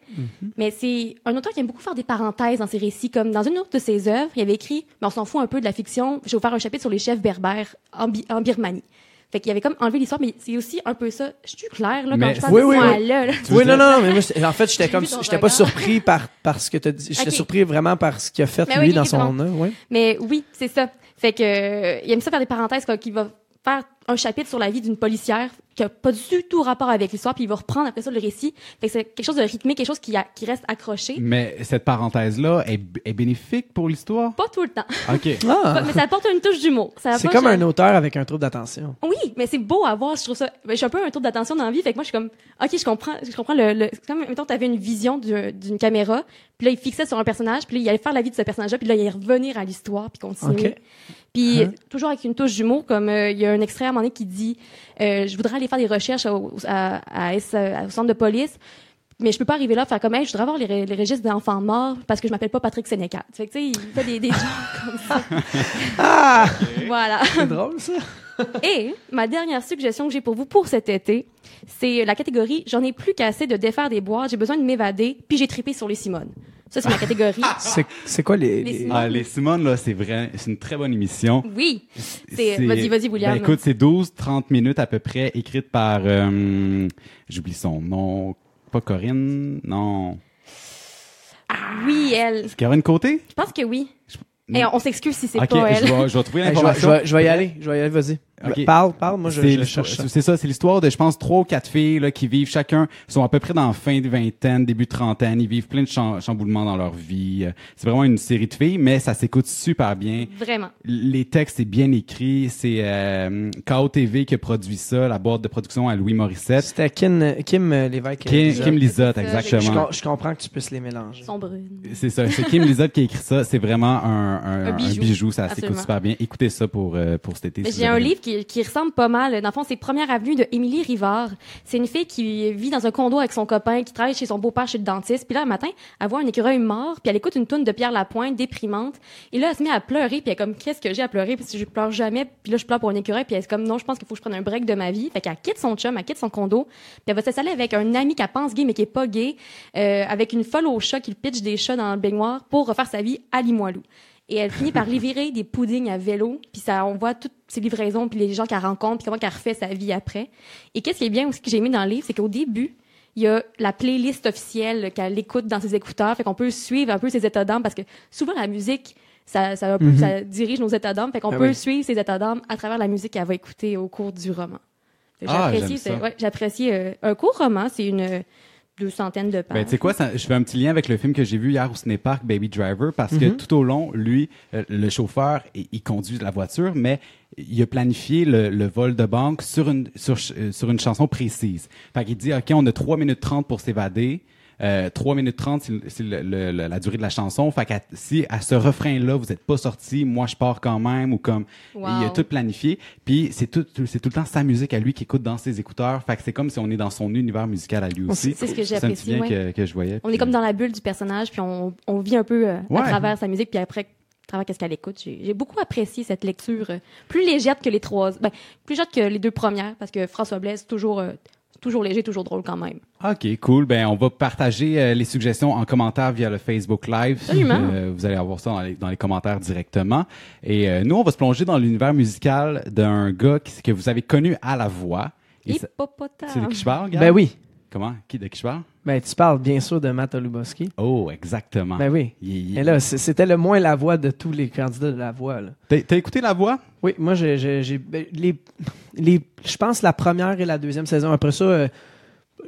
Mais c'est un auteur qui aime beaucoup faire des parenthèses dans ses récits, comme dans une autre de ses œuvres, il avait écrit, mais on s'en fout un peu de la fiction, je vais vous faire un chapitre sur les chefs berbères en Birmanie. Fait qu'il avait comme enlevé l'histoire, mais c'est aussi un peu ça. Je suis claire, là, Mais quand je parle oui, de oui, ce oui. là. Veux Oui, non, non, non, mais moi, en fait, j'étais comme, j'étais pas surpris par, par ce que t'as dit. J'étais Ok. surpris vraiment par ce qu'il a fait, Mais lui, oui, dans son œuvre, ouais. Mais oui, c'est ça. Fait que euh, il aime ça faire des parenthèses quoi, qu'il va faire un chapitre sur la vie d'une policière qui a pas du tout rapport avec l'histoire, puis il va reprendre après ça le récit. Fait que c'est quelque chose de rythmé, quelque chose qui, a- qui reste accroché. Mais cette parenthèse-là est, est bénéfique pour l'histoire? Pas tout le temps. OK. Ah! mais ça apporte une touche d'humour. Ça C'est comme un auteur avec un trouble d'attention. Oui, mais c'est beau à voir, je trouve ça. je suis un peu un tour d'attention dans la vie, fait que moi je suis comme OK, je comprends, je comprends le, le c'est comme mettons tu avais une vision du- d'une caméra, puis là il fixait sur un personnage, puis là il allait faire la vie de ce personnage-là, puis là il allait revenir à l'histoire puis continuer. Ok. Puis Uh-huh. toujours avec une touche d'humour comme euh, il y a un extrait à un moment donné qui dit euh, je voudrais aller faire des recherches au, à, à S- à- au centre de police. Mais je peux pas arriver là faire comme hey, je voudrais avoir les, les registres d'enfants morts parce que je m'appelle pas Patrick Sénécal. Fait que tu sais, il fait des, des gens comme ça. Ah! Voilà. C'est drôle, ça. Et ma dernière suggestion que j'ai pour vous pour cet été, c'est la catégorie J'en ai plus qu'assez de défaire des boîtes, j'ai besoin de m'évader, puis j'ai tripé sur les Simones. Ça, c'est ma catégorie. C'est, c'est quoi les, Les les- Simone. Ah, les Simone, là, c'est vrai. C'est une très bonne émission. Oui. C'est, vas-y, vas-y, William. Ben, écoute, c'est 12-30 minutes à peu près, écrites par, euh, j'oublie son nom, pas Corinne, non. Oui, elle. C'est Caroline Côté? Je pense que oui. Et on s'excuse si c'est pas je elle. vais, je vais trouver Hey, je, vais, je, l'information. vais, je vais y aller. Je vais y aller, vas-y. Ok. Parle, parle, moi je, C'est je cherche ça. C'est ça, c'est l'histoire de, je pense, trois ou quatre filles là, qui vivent chacun, sont à peu près dans la fin de vingtaine, début de trentaine, ils vivent plein de cham- chamboulements dans leur vie. Euh, C'est vraiment une série de filles, mais ça s'écoute super bien. Vraiment. Les textes, c'est bien écrit. C'est euh, KO TV qui a produit ça, la boîte de production à Louis Morissette. C'était Kim, Kim euh, Lévesque. Kim, Lizotte. Kim Lizotte, je, exactement. je comprends que tu puisses les mélanger. Ils sont brunes. C'est ça, c'est Kim Lizotte qui a écrit ça. C'est vraiment un, un, Un bijou. ça s'écoute super bien. Écoutez ça pour, euh, pour cet été. Si J'ai un livre qui, ressemble pas mal. Dans le fond, c'est Première Avenue de Émilie Rivard. C'est une fille qui vit dans un condo avec son copain, qui travaille chez son beau-père chez le dentiste. Puis là, un matin, elle voit un écureuil mort, puis elle écoute une toune de Pierre Lapointe, déprimante. Et là, elle se met à pleurer, puis elle est comme, qu'est-ce que j'ai à pleurer? Que je pleure jamais. Puis là, je pleure pour un écureuil, puis elle est comme, non, je pense qu'il faut que je prenne un break de ma vie. Fait qu'elle quitte son chum, elle quitte son condo, puis elle va s'installer avec un ami qu'elle pense gay, mais qui est pas gay, euh, avec une folle au chat qui pitch des chats dans le baignoire pour refaire sa vie à Limoilou. Et elle finit par livrer des puddings à vélo, puis ça, on voit toutes ses livraisons, puis les gens qu'elle rencontre, puis comment qu'elle refait sa vie après. Et qu'est-ce qui est bien aussi que j'ai mis dans le livre, c'est qu'au début, il y a la playlist officielle qu'elle écoute dans ses écouteurs, fait qu'on peut suivre un peu ses états d'âme, parce que souvent la musique, ça, ça, peu- Mhm. ça dirige nos états d'âme, fait qu'on Ah peut oui. suivre ses états d'âme à travers la musique qu'elle va écouter au cours du roman. Ah, ça. c'est- ouais, euh, un court roman, c'est une deux centaines de pages. Ben, tu sais quoi, ça- je fais un petit lien avec le film que j'ai vu hier au Cinépark, Baby Driver, parce que Mhm. tout au long, lui, euh, le chauffeur, il, il conduit la voiture, mais il a planifié le, le vol de banque sur une, sur, euh, sur une chanson précise. Fait qu'il dit, OK, on a 3 minutes 30 pour s'évader. Euh, 3 minutes 30, c'est la durée de la chanson. Fait qu'à si à ce refrain-là, vous n'êtes pas sorti, moi je pars quand même, ou comme Wow. il a tout planifié. Puis c'est tout, c'est tout le temps sa musique à lui qui écoute dans ses écouteurs. Fait que c'est comme si on est dans son univers musical à lui aussi. c'est ce que lien ouais. que, que je voyais. On puis- est comme dans la bulle du personnage, puis on, on vit un peu euh, Ouais. à travers sa musique, puis après, à travers qu'est-ce qu'elle écoute. J'ai j'ai beaucoup apprécié cette lecture, euh, plus légère que les trois, ben, plus légère que les deux premières, parce que François Blaise, toujours, euh, toujours léger, toujours drôle quand même. OK, cool. Ben, on va partager euh, les suggestions en commentaire via le Facebook Live. Absolument. Euh, vous allez avoir ça dans les, dans les commentaires directement. Et euh, nous, on va se plonger dans l'univers musical d'un gars qui- que vous avez connu à la voix. C'est de qui je parle, gars? Ben oui. Comment? Qui, de qui je parle? Ben, tu parles bien sûr de Matt Oluboski. Oh, exactement. Ben oui. Il- il- Et là, c'était le moins la voix de tous les candidats de la voix. T'as écouté la voix? Oui, moi, j'ai, ben, les, les, je pense la première et la deuxième saison. Après ça, euh,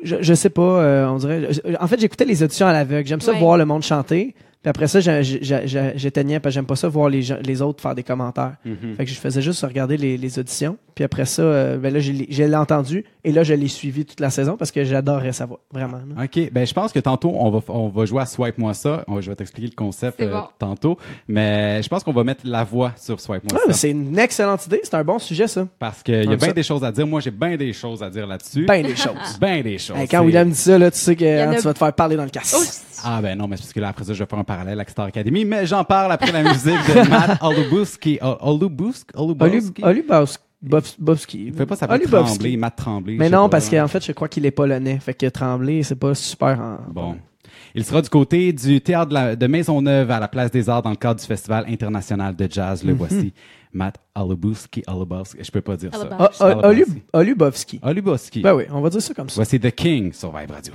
je, je sais pas, euh, on dirait. je- en fait, j'écoutais les auditions à l'aveugle. J'aime ça Ouais. voir le monde chanter. Puis après ça, j'éteignais parce que j'aime pas ça voir les, gens- les autres faire des commentaires. Fait que je faisais juste regarder les, les auditions. Puis après ça, euh, ben là, je l'ai entendu. Et là, je l'ai suivi toute la saison parce que j'adorais sa voix. Vraiment. là. OK. Ben, je pense que tantôt, on va, on va jouer à Swipe-moi ça. Je vais t'expliquer le concept C'est euh, bon. tantôt. Mais je pense qu'on va mettre la voix sur Swipe-moi Ouais, ça. c'est une excellente idée. C'est un bon sujet, ça. Parce qu'il y a bien des choses à dire. Moi, j'ai bien des choses à dire là-dessus. Ben des choses. Ben des choses. Hey, quand William dit ça, là, tu sais que hein, a- tu vas te faire parler dans le casque. Ah ben non, mais c'est parce que là, après ça, je vais faire un parallèle avec Star Academy. Mais j'en parle après la musique de Matt Olubuski. Ol- Olubuski? Olu- Olubuski? Olubowski. Bobs- Bobski. Il fait pas s'appeler Olubowski. Tremblay, Matt Tremblay. Mais non, pas, parce qu'en fait, je crois qu'il est polonais. Fait que Tremblay, c'est pas super en. Bon. Il sera du côté du théâtre de, la- de Maisonneuve à la Place des Arts dans le cadre du Festival international de jazz. Le voici. Matt Olubuski, Olubowski. Je peux pas dire ça. Olubowski. Ah, ah, Olu- Olubowski. Olubowski. Olubowski. Ben oui, on va dire ça comme ça. Voici The King sur Vibe Radio.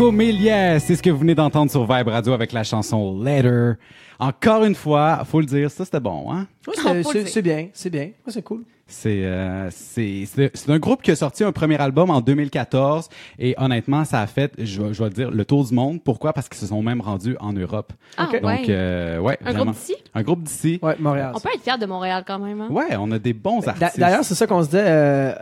C'est ce que vous venez d'entendre sur Vibe Radio avec la chanson Letter. Encore une fois, faut le dire, ça c'était bon, hein? Ouais, Oh, c'est- bien, c'est bien. Ouais, c'est cool. C'est euh, c'est c'est c'est un groupe qui a sorti un premier album en 2014 et honnêtement, ça a fait, je, vais- je vais le dire, le tour du monde. Pourquoi? Parce qu'ils se sont même rendus en Europe. Ah, Ok. ouais. Donc euh, ouais, Un vraiment. groupe d'ici? Un groupe d'ici. Ouais, Montréal. On peut être fier de Montréal quand même. Hein? Ouais, on a des bons artistes. D'ailleurs, c'est ça qu'on se disait euh,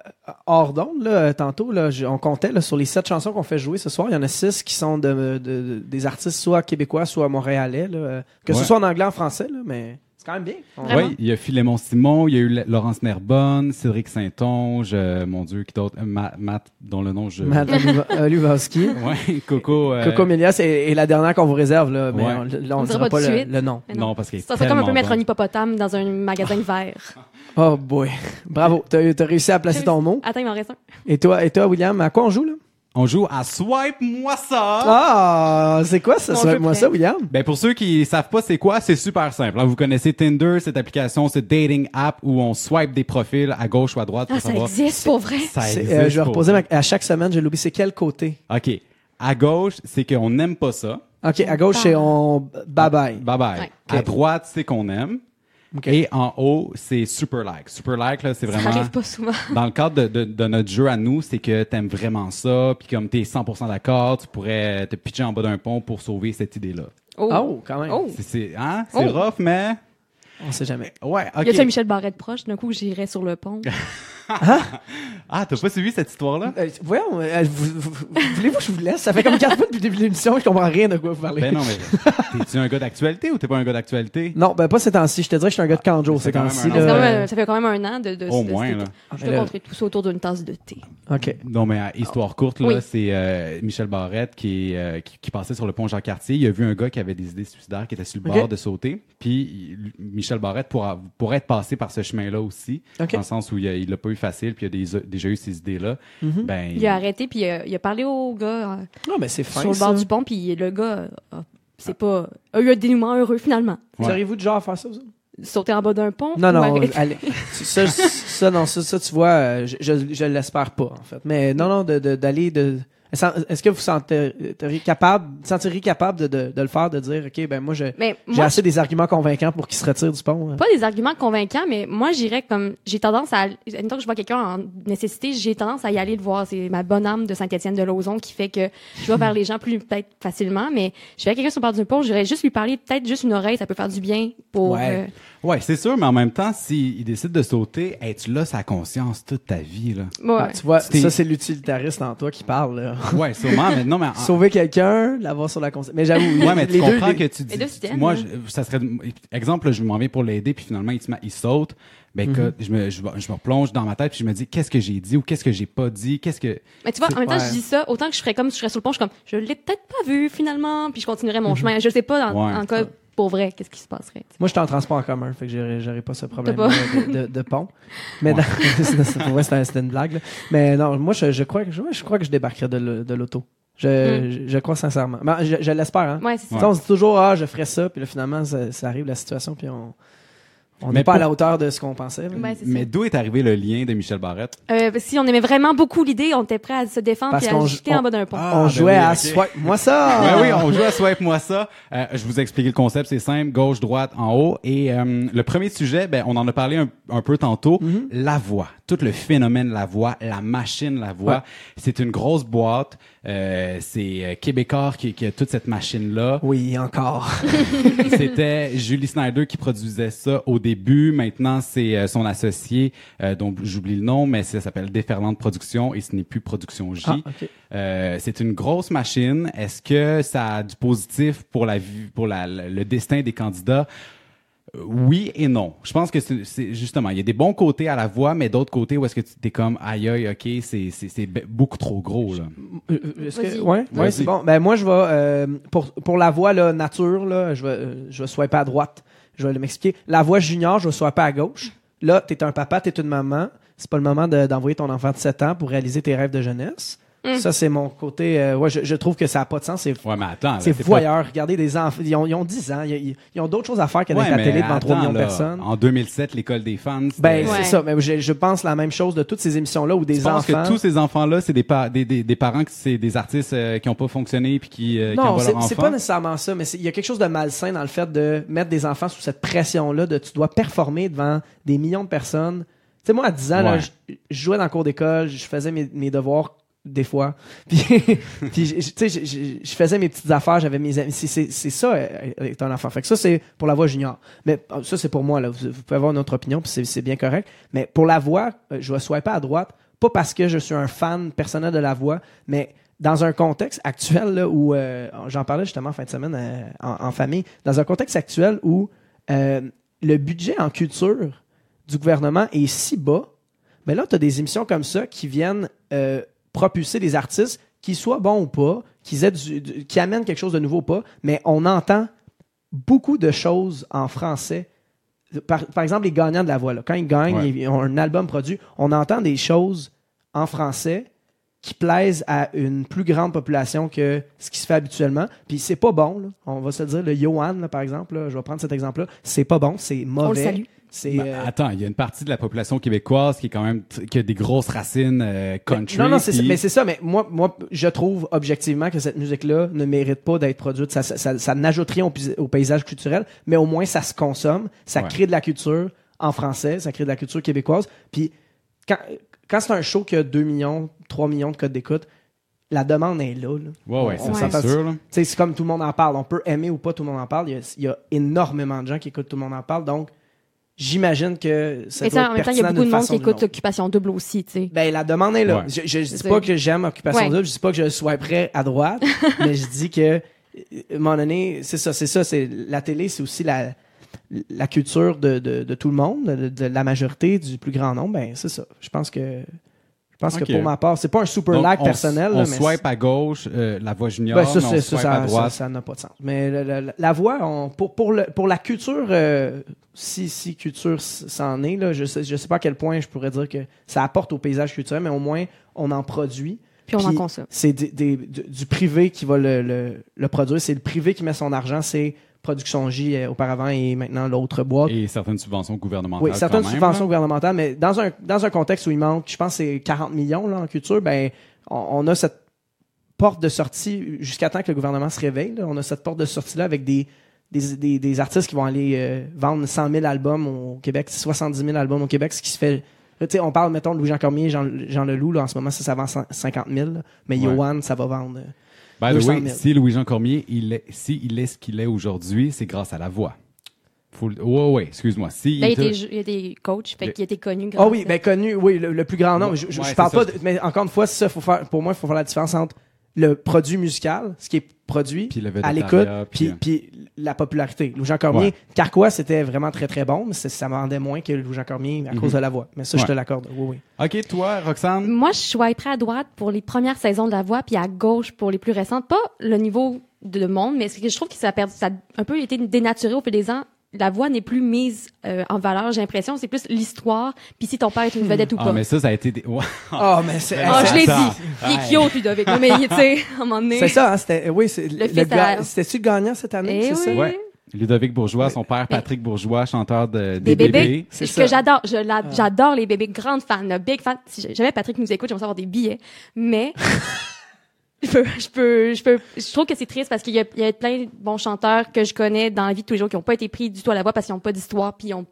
hors d'onde, là, euh, tantôt. Là, on comptait là, sur les sept chansons qu'on fait jouer ce soir. Il y en a six qui sont de, de- de- des artistes soit québécois, soit montréalais. là, euh, que ce soit en anglais, en français, là, mais quand même bien. On- Vraiment? Oui, il y a Philémon Simon, il y a eu Laurence Nerbonne, Cédric Saint-Onge, euh, mon Dieu, qui d'autre? Euh, Ma- Matt, dont le nom je... Matt Olivowski. Ouais, Coco. euh, Coco Mélias et, et la dernière qu'on vous réserve, là, mais Ouais. on, là, on On ne dira pas le, nom. Mais Non, parce qu'il est Ça serait comme un peu mettre bon. un hippopotame dans un magasin vert. Oh boy. Bravo. T'as as réussi à placer ton mot. Attends, il m'en reste un. Et toi, et toi, William, à quoi on joue, là? On joue à Swipe-moi ça! Ah, c'est quoi ça? Mon ça jeu William? Ben pour ceux qui savent pas c'est quoi, c'est super simple. hein. Vous connaissez Tinder, cette application, ce dating app où on swipe des profils à gauche ou à droite pour Ah, ça savoir. existe pour vrai? Ça C'est- existe. euh, je vais pour reposer vrai. ma- à chaque semaine, je l'oublie. C'est quel côté? OK. À gauche, c'est qu'on n'aime pas ça. OK, à gauche, c'est on... Bye bye. Bye bye. Ouais. À droite, c'est qu'on aime. Et en haut, c'est super like. Super like, là, c'est Ça vraiment. arrive pas souvent. Dans le cadre de, de, de notre jeu à nous, c'est que t'aimes vraiment ça, puis comme t'es 100% d'accord, tu pourrais te pitcher en bas d'un pont pour sauver cette idée-là. Oh, quand même. Oh. C'est, c'est, hein? c'est Oh. rough, mais On sait jamais. ouais, ok. Y un Michel Barrette proche? D'un coup, j'irais sur le pont. Ah, t'as pas suivi cette histoire-là? Euh, voyons, euh, vous- vous- vous- voulez-vous que je vous laisse? Ça fait comme quatre fois depuis le début de l'émission, je comprends rien de quoi vous parlez. Ben non, mais t'es-tu un gars d'actualité ou t'es pas un gars d'actualité? Non, ben pas ces temps-ci. Je te dirais que je suis un gars de canjo c'est ces quand même temps-ci. un Ça fait quand même- ça fait quand même un an de. de Au de- moins, de- là. Je te là- montrer tout ça autour d'une tasse de thé. OK. Non, mais euh, histoire courte, là, Oui. c'est euh, Michel Barrette qui, est, euh, qui, qui passait sur le pont Jean-Cartier. Il a vu un gars qui avait des idées suicidaires, qui était sur le bord de sauter. Puis Michel Barrette pourra, pourrait être passé par ce chemin-là aussi, dans le sens où il a- il l'a pas eu facile, puis il a des- déjà eu ces idées-là. Mhm. Ben, Il a arrêté, puis il a, il a parlé au gars euh, Non, mais c'est fin. sur le bord ça. du pont, puis le gars euh, a- c'est pas, a eu un dénouement heureux finalement. Ouais. Du genre à faire ça, vous? Sauter en bas d'un pont. Non, non, allez. ça, ça, non, ça, ça, tu vois, euh, je, je, je l'espère pas, en fait. Mais non, non, de- de- d'aller de, Est-ce que vous sentiriez capable, sentiriez capable de, de, de le faire, de dire, OK, ben moi, j'ai assez des arguments convaincants pour qu'il se retire du pont. hein? pas des arguments convaincants, mais moi, j'irais comme, j'ai tendance à, une fois que je vois quelqu'un en nécessité, j'ai tendance à y aller le voir. C'est ma bonne âme de Saint-Étienne de Lauzon qui fait que je vais vers les gens plus, peut-être, facilement, mais je vais à quelqu'un sur le bord du pont, j'irais juste lui parler, peut-être juste une oreille, ça peut faire du bien pour, Ouais. euh, Ouais, c'est sûr, mais en même temps, s'il décide de sauter, es-tu là sa conscience toute ta vie, là? ouais. Ah, tu vois, ça, c'est l'utilitariste en toi qui parle. là. Ouais, sûrement, mais non, mais... Sauver quelqu'un, l'avoir sur la conscience. Mais j'avoue, Ouais, mais tu les deux, comprends les- que tu dis. Deux moi, je- ça serait. Exemple, je m'en vais pour l'aider, puis finalement, il, saute. Ben, Mhm. écoute, je, me, je, je me replonge dans ma tête, puis je me dis, qu'est-ce que j'ai dit ou qu'est-ce que j'ai pas dit? Qu'est-ce que. Mais tu vois, en même temps, Ouais. je dis ça, autant que je ferais comme si je serais sur le pont, je suis comme, je l'ai peut-être pas vu finalement, puis je continuerais mon chemin. Je sais pas, en, Ouais. en cas, pour vrai, qu'est-ce qui se passerait. Moi, j'étais en transport en commun, fait que j'aurais pas ce problème pas? de, de, de pont. Mais vrai, c'était une blague. là. Mais non, moi, je, je crois que je, je crois que je débarquerais de, l'auto. Je, je, je crois sincèrement. Ben, je je l'espère. Hein. Ouais, ça. On se dit toujours, ah, je ferais ça, puis là, finalement, ça, ça arrive la situation, puis on on n'est pas à la hauteur de ce qu'on pensait. Ouais, c'est Mais d'où est arrivé le lien de Michel Barrette? Euh, si on aimait vraiment beaucoup l'idée, on était prêt à se défendre Parce et à qu'on- jeter on- en bas d'un pont. Ah, on ben jouait oui, à swipe. Moi, ça! Ben oui, on joue à Swipe Moi ça. Euh, je vous ai expliqué le concept, c'est simple, gauche, droite, en haut. Et euh, le premier sujet, ben, on en a parlé un, un peu tantôt, Mhm. la voix. Tout le phénomène la voix, la machine la voix. Ouais. C'est une grosse boîte. Euh, c'est euh, Québécois qui, qui a toute cette machine-là. Oui, encore. C'était Julie Snyder qui produisait ça au début. Maintenant, c'est euh, son associé, euh, dont j'oublie le nom, mais ça s'appelle Déferlante Production et ce n'est plus Production J. Ah. Euh, c'est une grosse machine. Est-ce que ça a du positif pour la vie, pour la, le le destin des candidats? Oui et non. Je pense que c'est justement, il y a des bons côtés à la voix, mais d'autres côtés où est-ce que tu es comme aïe aïe, ok, c'est c'est c'est be- beaucoup trop gros là. Euh, euh, est-ce que- Vas-y. ouais, ouais, Vas-y. c'est bon. Ben moi je vais euh, pour pour la voix là, nature là, je vais euh, je vais swiper à droite. Je vais m'expliquer. La voix junior, je vais swiper à gauche. Là, t'es un papa, t'es une maman. C'est pas le moment de- d'envoyer ton enfant de 7 ans pour réaliser tes rêves de jeunesse. Mm. Ça c'est mon côté. euh, ouais, je, je trouve que ça a pas de sens. C'est Ouais, mais attends, c'est pas- voyeur. Regardez des enfants. Ils ont, ils ont 10 ans. Ils, ils ont d'autres choses à faire que d'être Ouais, à la télé devant 3 attends, millions de personnes. En 2007, l'école des fans. Ben, Ouais. c'est ça. Mais je, je pense la même chose de toutes ces émissions-là où des Je pense enfants. que tous ces enfants-là, c'est des, pa- des, des, des parents qui c'est des artistes euh, qui ont pas fonctionné puis qui, euh, qui Non, envoient c'est pas nécessairement ça, mais il y a quelque chose de malsain dans le fait de mettre des enfants sous cette pression-là de tu dois performer devant des millions de personnes. Tu sais, moi, à 10 ans, là, je, je jouais dans le cours d'école, je faisais mes, mes devoirs des fois. Puis, tu sais, je, faisais mes petites affaires, j'avais mes amis. C'est- ça, euh, être un enfant. Fait que ça, c'est pour la voix junior. Mais euh, ça, c'est pour moi. Là. Vous, pouvez avoir une autre opinion, puis c'est- bien correct. Mais pour la voix, euh, je vais swiper à droite, pas parce que je suis un fan personnel de la voix, mais dans un contexte actuel là, où euh, j'en parlais justement en fin de semaine en, famille, dans un contexte actuel où le budget en culture du gouvernement est si bas, mais là, tu as des émissions comme ça qui viennent propulser des artistes, qu'ils soient bons ou pas, qu'ils aient du- du- qui amènent quelque chose de nouveau ou pas, mais on entend beaucoup de choses en français. Par, par exemple, les gagnants de la voix, là, quand ils gagnent, Ouais. ils ont un album produit, on entend des choses en français qui plaisent à une plus grande population que ce qui se fait habituellement. Puis c'est pas bon, là. on va se le dire. Le Johan, là, par exemple, là, je vais prendre cet exemple-là, c'est pas bon, c'est On le mauvais. salue. Ben, euh, Attends, il y a une partie de la population québécoise qui est quand même qui a des grosses racines euh, country. Non, non, c'est ça. mais c'est ça. Mais moi, moi, je trouve objectivement que cette musique-là ne mérite pas d'être produite. Ça, ça, ça, ça n'ajoute rien au, paysage culturel, mais au moins ça se consomme, ça Ouais. crée de la culture en français, ça crée de la culture québécoise. Puis quand, quand c'est un show qui a 2 millions, 3 millions de codes d'écoute, la demande est là. là. Ouais, c'est sûr. c'est comme tout le monde en parle. On peut aimer ou pas tout le monde en parle. Il y a, il y a énormément de gens qui écoutent tout le monde en parle. Donc, j'imagine que ça Mais doit ça, être en même temps, il y a beaucoup de monde façon qui écoute. Occupation Double aussi, tu sais. Ben, la demande est là. Ouais. Je, je, je dis pas que j'aime Occupation Ouais. Double, je dis pas que je sois prêt à droite, mais je dis que, à un moment donné, c'est ça, c'est ça, c'est la télé, c'est aussi la, la culture de, de, de tout le monde, de, de la majorité, du plus grand nombre. Ben, c'est ça. Je pense que, je pense que pour ma part, c'est pas un super Donc, like on, personnel, On là, mais swipe à gauche, euh, la voix junior, Ben, ça, mais on swipe ça, à droite. ça, ça n'a pas de sens. Mais le- le- la voix, on- pour, pour, le, pour la culture, euh, si, si culture s- c'en est, là, je sais, je sais pas à quel point je pourrais dire que ça apporte au paysage culturel, mais au moins, on en produit. Puis on en consomme. C'est du privé qui va le, le, le produire. C'est le privé qui met son argent. C'est Production J euh, auparavant et maintenant l'autre boîte. Et certaines subventions gouvernementales. Oui, certaines quand même, subventions là. gouvernementales, mais dans un, dans un contexte où il manque, je pense, c'est 40 millions là, en culture, ben, on, on a cette porte de sortie jusqu'à temps que le gouvernement se réveille. là. on a cette porte de sortie-là avec des, des, des, des artistes qui vont aller euh, vendre 100 000 albums au Québec, 70 000 albums au Québec, ce qui se fait. là, on parle, mettons, de Louis-Jean Cormier, Jean, Jean Leloup, là, en ce moment, ça, ça vend 100 50 000, là. mais Ouais. Yoann, ça va vendre. By the 200 way, 000. si Louis-Jean Cormier, il est, si il est ce qu'il est aujourd'hui, c'est grâce à la voix. Faut le- ouais, ouais, excuse-moi. Si Là, il, était, il était coach, fait qu'il était connu Ah grâce oui, à- ben connu, oui, le, le plus grand nombre. Je, je, Ouais, je parle pas, de- mais encore une fois, c'est ça, faut faire, pour moi, il faut faire la différence entre le produit musical, ce qui est produit, à l'écoute, végétariat, puis, puis, euh, puis la popularité. Louis-Jean Cormier, Ouais. Carquois, c'était vraiment très très bon, mais ça vendait moins que Louis-Jean Cormier à cause Mhm. de la voix. Mais ça, je te l'accorde. Oui, oui. OK, toi, Roxane? Moi, je suis prêt à droite pour les premières saisons de La Voix, puis à gauche pour les plus récentes. Pas le niveau de monde, mais c'est que je trouve que ça a, perdu, ça a un peu été dénaturé au fil des ans. La voix n'est plus mise euh, en valeur, j'ai l'impression. C'est plus l'histoire, puis si ton père est une vedette ou Ah, pas. mais ça, ça a été... des- Ouais. Ah, mais c'est Ah, je l'ai dit. Il est cute, Ludovic. Mais, tu sais, à un moment donné. c'est ça, hein, c'était, oui, c'est, le, à- c'était-tu le gagnant cette année, Eh c'est ça? oui. Ouais. Ludovic Bourgeois, son père Patrick Bourgeois, chanteur de, Des, bébés. c'est Ce ça. que j'adore. Je la- J'adore les bébés. Grande fan. Big fan. Si jamais Patrick nous écoute, j'aimerais savoir des billets. Mais. Je peux, je peux, je peux, je trouve que c'est triste parce qu'il y a, il y a plein de bons chanteurs que je connais dans la vie de tous les jours qui n'ont pas été pris du tout à la voix parce qu'ils n'ont pas d'histoire puis ils ont,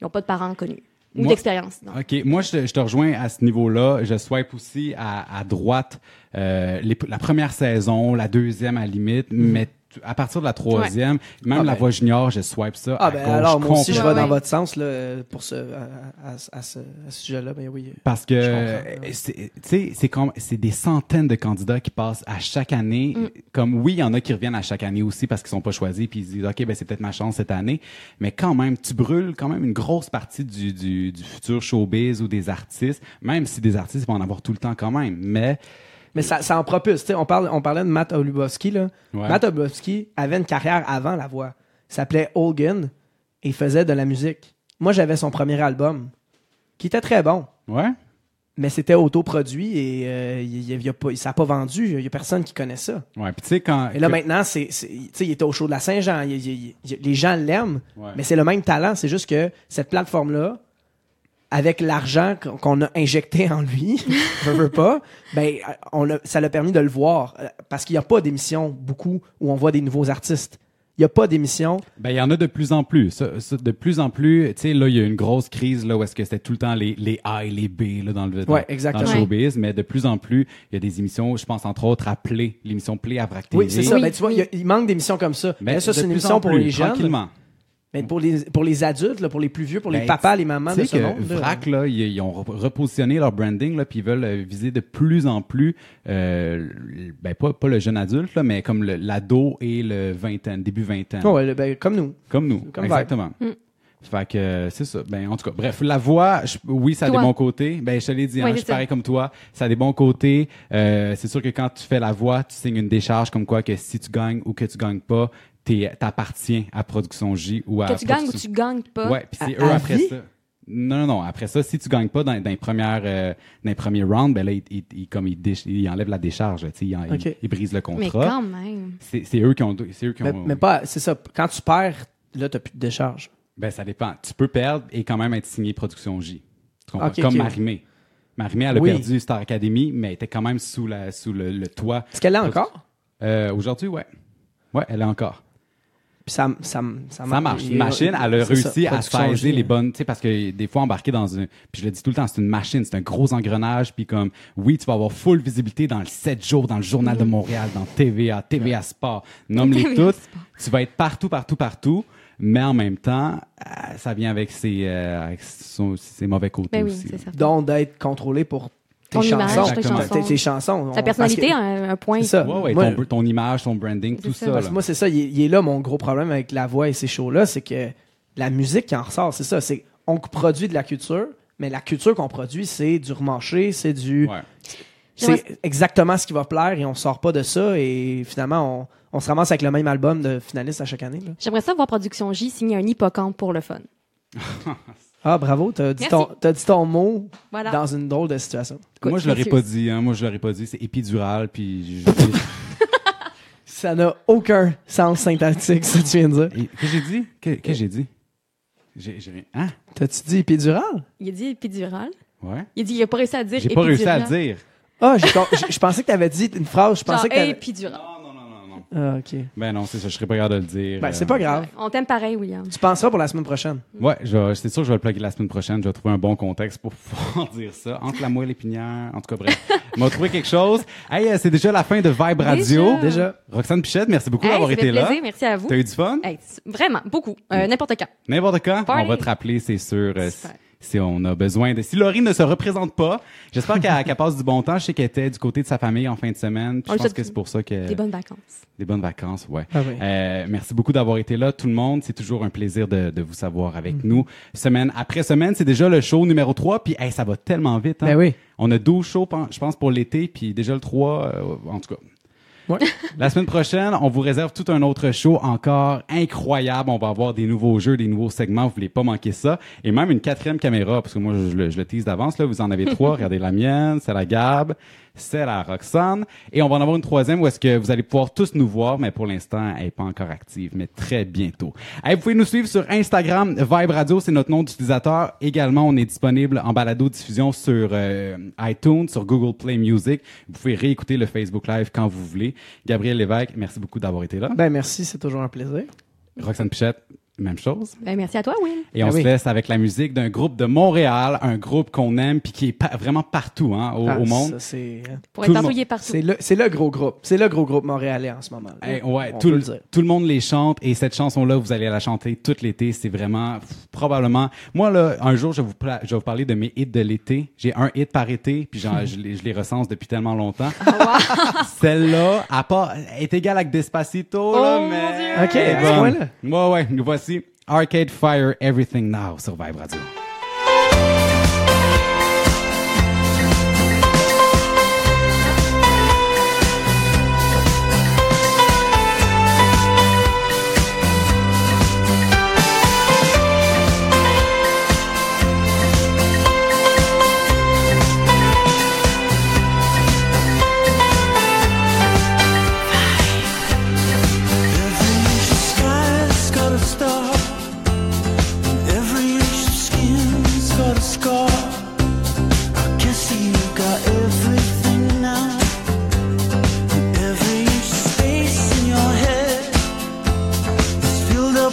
ils ont pas de parents connus ou d'expérience. OK. Moi, je, te- je te rejoins à ce niveau-là. Je swipe aussi à, à droite euh, les- la première saison, la deuxième à la limite, mais t- à partir de la troisième, même Ah la ben. voix junior, je swipe ça Ah, à ben gauche alors, moi aussi, je vais dans votre sens, là, pour ce, à, à- à ce, à ce sujet-là. Ben oui. Parce que, euh, c'est- tu sais, c'est comme, c'est des centaines de candidats qui passent à chaque année. Mm. Comme, oui, il y en a qui reviennent à chaque année aussi parce qu'ils sont pas choisis puis ils se disent, OK, ben, c'est peut-être ma chance cette année. Mais quand même, tu brûles quand même une grosse partie du, du, du futur showbiz ou des artistes, même si des artistes vont en avoir tout le temps quand même. Mais, Mais ça, ça en propulse. On, parle, on parlait de Matt Olubowski. Là. Ouais. Matt Olubowski avait une carrière avant la voix. Il s'appelait Hogan et il faisait de la musique. Moi, j'avais son premier album qui était très bon. ouais. Mais c'était autoproduit et euh, il, il- il a pas, ça n'a pas vendu. Il n'y a personne qui connaît ça. Ouais. Puis tu sais, quand. Et là, que- maintenant, c'est, il était au show de la Saint-Jean. Les gens l'aiment. Ouais. Mais c'est le même talent. C'est juste que cette plateforme-là, avec l'argent qu'on- a injecté en lui, veut, veut pas, ben, on l'a- ça l'a permis de le voir. Euh, Parce qu'il n'y a pas d'émission beaucoup où on voit des nouveaux artistes. Il n'y a pas d'émission. Ben, il y en a de plus en plus. Ça- ça, de plus en plus, tu sais, là, il y a une grosse crise, là, où est-ce que c'était tout le temps les, les A et les B, là, dans le, dans, Ouais, dans exactement. le showbiz. Mais de plus en plus, il y a des émissions, je pense, entre autres, à Play, l'émission Play à Vrac TV. Oui, c'est ça. Oui, Ben, tu vois, il a- manque d'émissions comme ça. Ben, Mais ça, de c'est une émission pour les jeunes. Tranquillement. Mais pour les, pour les adultes, là, pour les plus vieux, pour les Ben, papas, les mamans Tu de sais ce que monde. là. Vrac, là, ils, ils ont re- repositionné leur branding, là, puis ils veulent euh, viser de plus en plus, euh, ben, pas, pas le jeune adulte, là, mais comme le- l'ado et le vingtaine, début vingtaine. Oh, ouais, ben, comme nous. Comme nous, Comme exactement. Mm. Fait que c'est ça. Ben en tout cas, bref, la voix, je- oui, ça a Toi. des bons côtés. Ben je te l'ai dit, hein, je c'est suis pareil comme toi. Ça a des bons côtés. Euh, c'est sûr que quand tu fais la voix, tu signes une décharge comme quoi que si tu gagnes ou que tu gagnes pas, t'appartiens à Production J ou à Que tu gagnes ou tu gagnes pas. Ouais, puis c'est eux à après vie? ça. Non, non, non. Après ça, si tu gagnes pas dans, dans les premières, euh, dans les premiers rounds, ben là, ils, ils- ils- comme ils, déch- ils enlèvent la décharge. Tu sais, ils, en- ils- brisent le Mais contrat. quand même. C'est c'est eux qui ont, c'est eux qui Mais, ont. mais pas, c'est ça. Quand tu perds, là, t'as plus de décharge. Ben, ça dépend. Tu peux perdre et quand même être signé Production J. Tu comprends? Ok, Comme. Marimé. Marimé, elle a Oui. perdu Star Academy, mais elle était quand même sous, la, sous le, le toit. Est-ce qu'elle l'a encore? Euh, Aujourd'hui, ouais. Ouais, elle est encore. Puis ça, ça, ça, Ça marche. Une machine, elle a C'est ça, réussi à saisir les bonnes, tu sais, parce que des fois, embarquer dans un, puis je le dis tout le temps, c'est une machine, c'est un gros engrenage, puis comme, oui, tu vas avoir full visibilité dans le 7 jours, dans le Journal de Montréal, dans TVA, TVA Sport, nomme-les toutes. Tu vas être partout, partout, partout, mais en même temps, euh, ça vient avec ses, euh, avec son- ses mauvais côtés Ben oui, aussi. c'est ça. Donc, d'être contrôlé pour tes Ton image, chansons. tes chansons. Tes, chansons. Ta On- personnalité, que- un, un point. C'est ça. Ouais, ouais, Moi, ton, ton image, ton branding, tout ça. ça. Parce là. que moi, c'est ça. Il est, il est là mon gros problème avec la voix et ces shows-là, c'est que la musique qui en ressort, c'est ça. C'est on produit de la culture, mais la culture qu'on produit, c'est du remarché, c'est du. Ouais. C'est exactement ce qui va plaire et on sort pas de ça et finalement on, on se ramasse avec le même album de finaliste à chaque année. J'aimerais ça voir Production J signer un hippocampe pour le fun. Ah bravo, t'as dit, ton, t'as dit ton mot Voilà. dans une drôle de situation. Écoute, Moi, je l'aurais pas dit. Hein. Moi, je l'aurais pas dit. C'est épidural. Puis. je- Ça n'a aucun sens syntactique, ce que tu viens de dire. Et- que j'ai dit? Que, que j'ai dit? J'ai j'ai rien. Hein? T'as-tu dit épidural? Il a dit épidural. Ouais. Il a dit il a pas réussi à dire J'ai pas réussi à dire. Ah, je je pensais que t'avais dit une phrase, je pensais Genre que t'avais... épidural. Non, non, non, non, non. Ah, ok. Ben non, c'est ça. Je serais pas capable de le dire. Ben, euh. c'est pas grave. On t'aime pareil, William. Tu penseras pour la semaine prochaine. Ouais, je vais- c'est sûr que je vais le plugger la semaine prochaine. Je vais trouver un bon contexte pour pouvoir dire ça. Entre la moelle et l'épinière. En tout cas, bref. On va trouver quelque chose. Hey, euh, c'est déjà la fin de Vibe Radio. Déjà. Déjà. Roxane Pichette, merci beaucoup Hey, d'avoir été là. plaisir, merci à vous. T'as eu du fun? Hey, vraiment, beaucoup. Euh, N'importe quand. N'importe quand, Party. on va te rappeler, c'est sûr, euh, Super. Si on a besoin de... Si Laurie ne se représente pas, j'espère qu'elle qu'elle passe du bon temps. Je sais qu'elle était du côté de sa famille en fin de semaine. puis je pense que c'est pour ça que... Des bonnes vacances. Des bonnes vacances, ouais. Ah oui. Euh, merci beaucoup d'avoir été là, tout le monde. C'est toujours un plaisir de, de vous savoir avec Mm-hmm. nous. Semaine après semaine, c'est déjà le show numéro 3. Puis, hey, ça va tellement vite. Hein? Ben oui. On a 12 shows, je pense, pour l'été. Puis déjà le 3, euh, en tout cas. Ouais. La semaine prochaine, on vous réserve tout un autre show encore incroyable. On va avoir des nouveaux jeux, des nouveaux segments. Vous voulez pas manquer ça. Et même une quatrième caméra, parce que moi, je, le- je le tease d'avance. Là, vous en avez trois. Regardez la mienne, c'est la Gab, c'est la Roxane. Et on va en avoir une troisième où est-ce que vous allez pouvoir tous nous voir, mais pour l'instant, elle est pas encore active, mais très bientôt. Hey, vous pouvez nous suivre sur Instagram. Vibe Radio, c'est notre nom d'utilisateur. Également, on est disponible en balado-diffusion sur euh, iTunes, sur Google Play Music. Vous pouvez réécouter le Facebook Live quand vous voulez. Gabriel Lévesque, merci beaucoup d'avoir été là. Ben merci, c'est toujours un plaisir. Roxane Pichette, même chose. Ben, merci à toi, Will. Et on Ah se oui. laisse avec la musique d'un groupe de Montréal, un groupe qu'on aime puis qui est pa- vraiment partout hein, au, Ah, au monde. ça, c'est Pour être le partout, c'est le, c'est le gros groupe. C'est le gros groupe montréalais en ce moment. Hey, ouais, On tout, peut le, le dire. tout le monde les chante et cette chanson-là, vous allez la chanter tout l'été. C'est vraiment pff, probablement. Moi là, un jour, je vais vous pla- je vais vous parler de mes hits de l'été. J'ai un hit par été, puis je, les, je les recense depuis tellement longtemps. Celle-là, à part, est égale avec Despacito là, Oh, mais mon Dieu! Ok, point-là. Ouais, ouais. Nous voici Arcade Fire Everything Now sur Vibe Radio.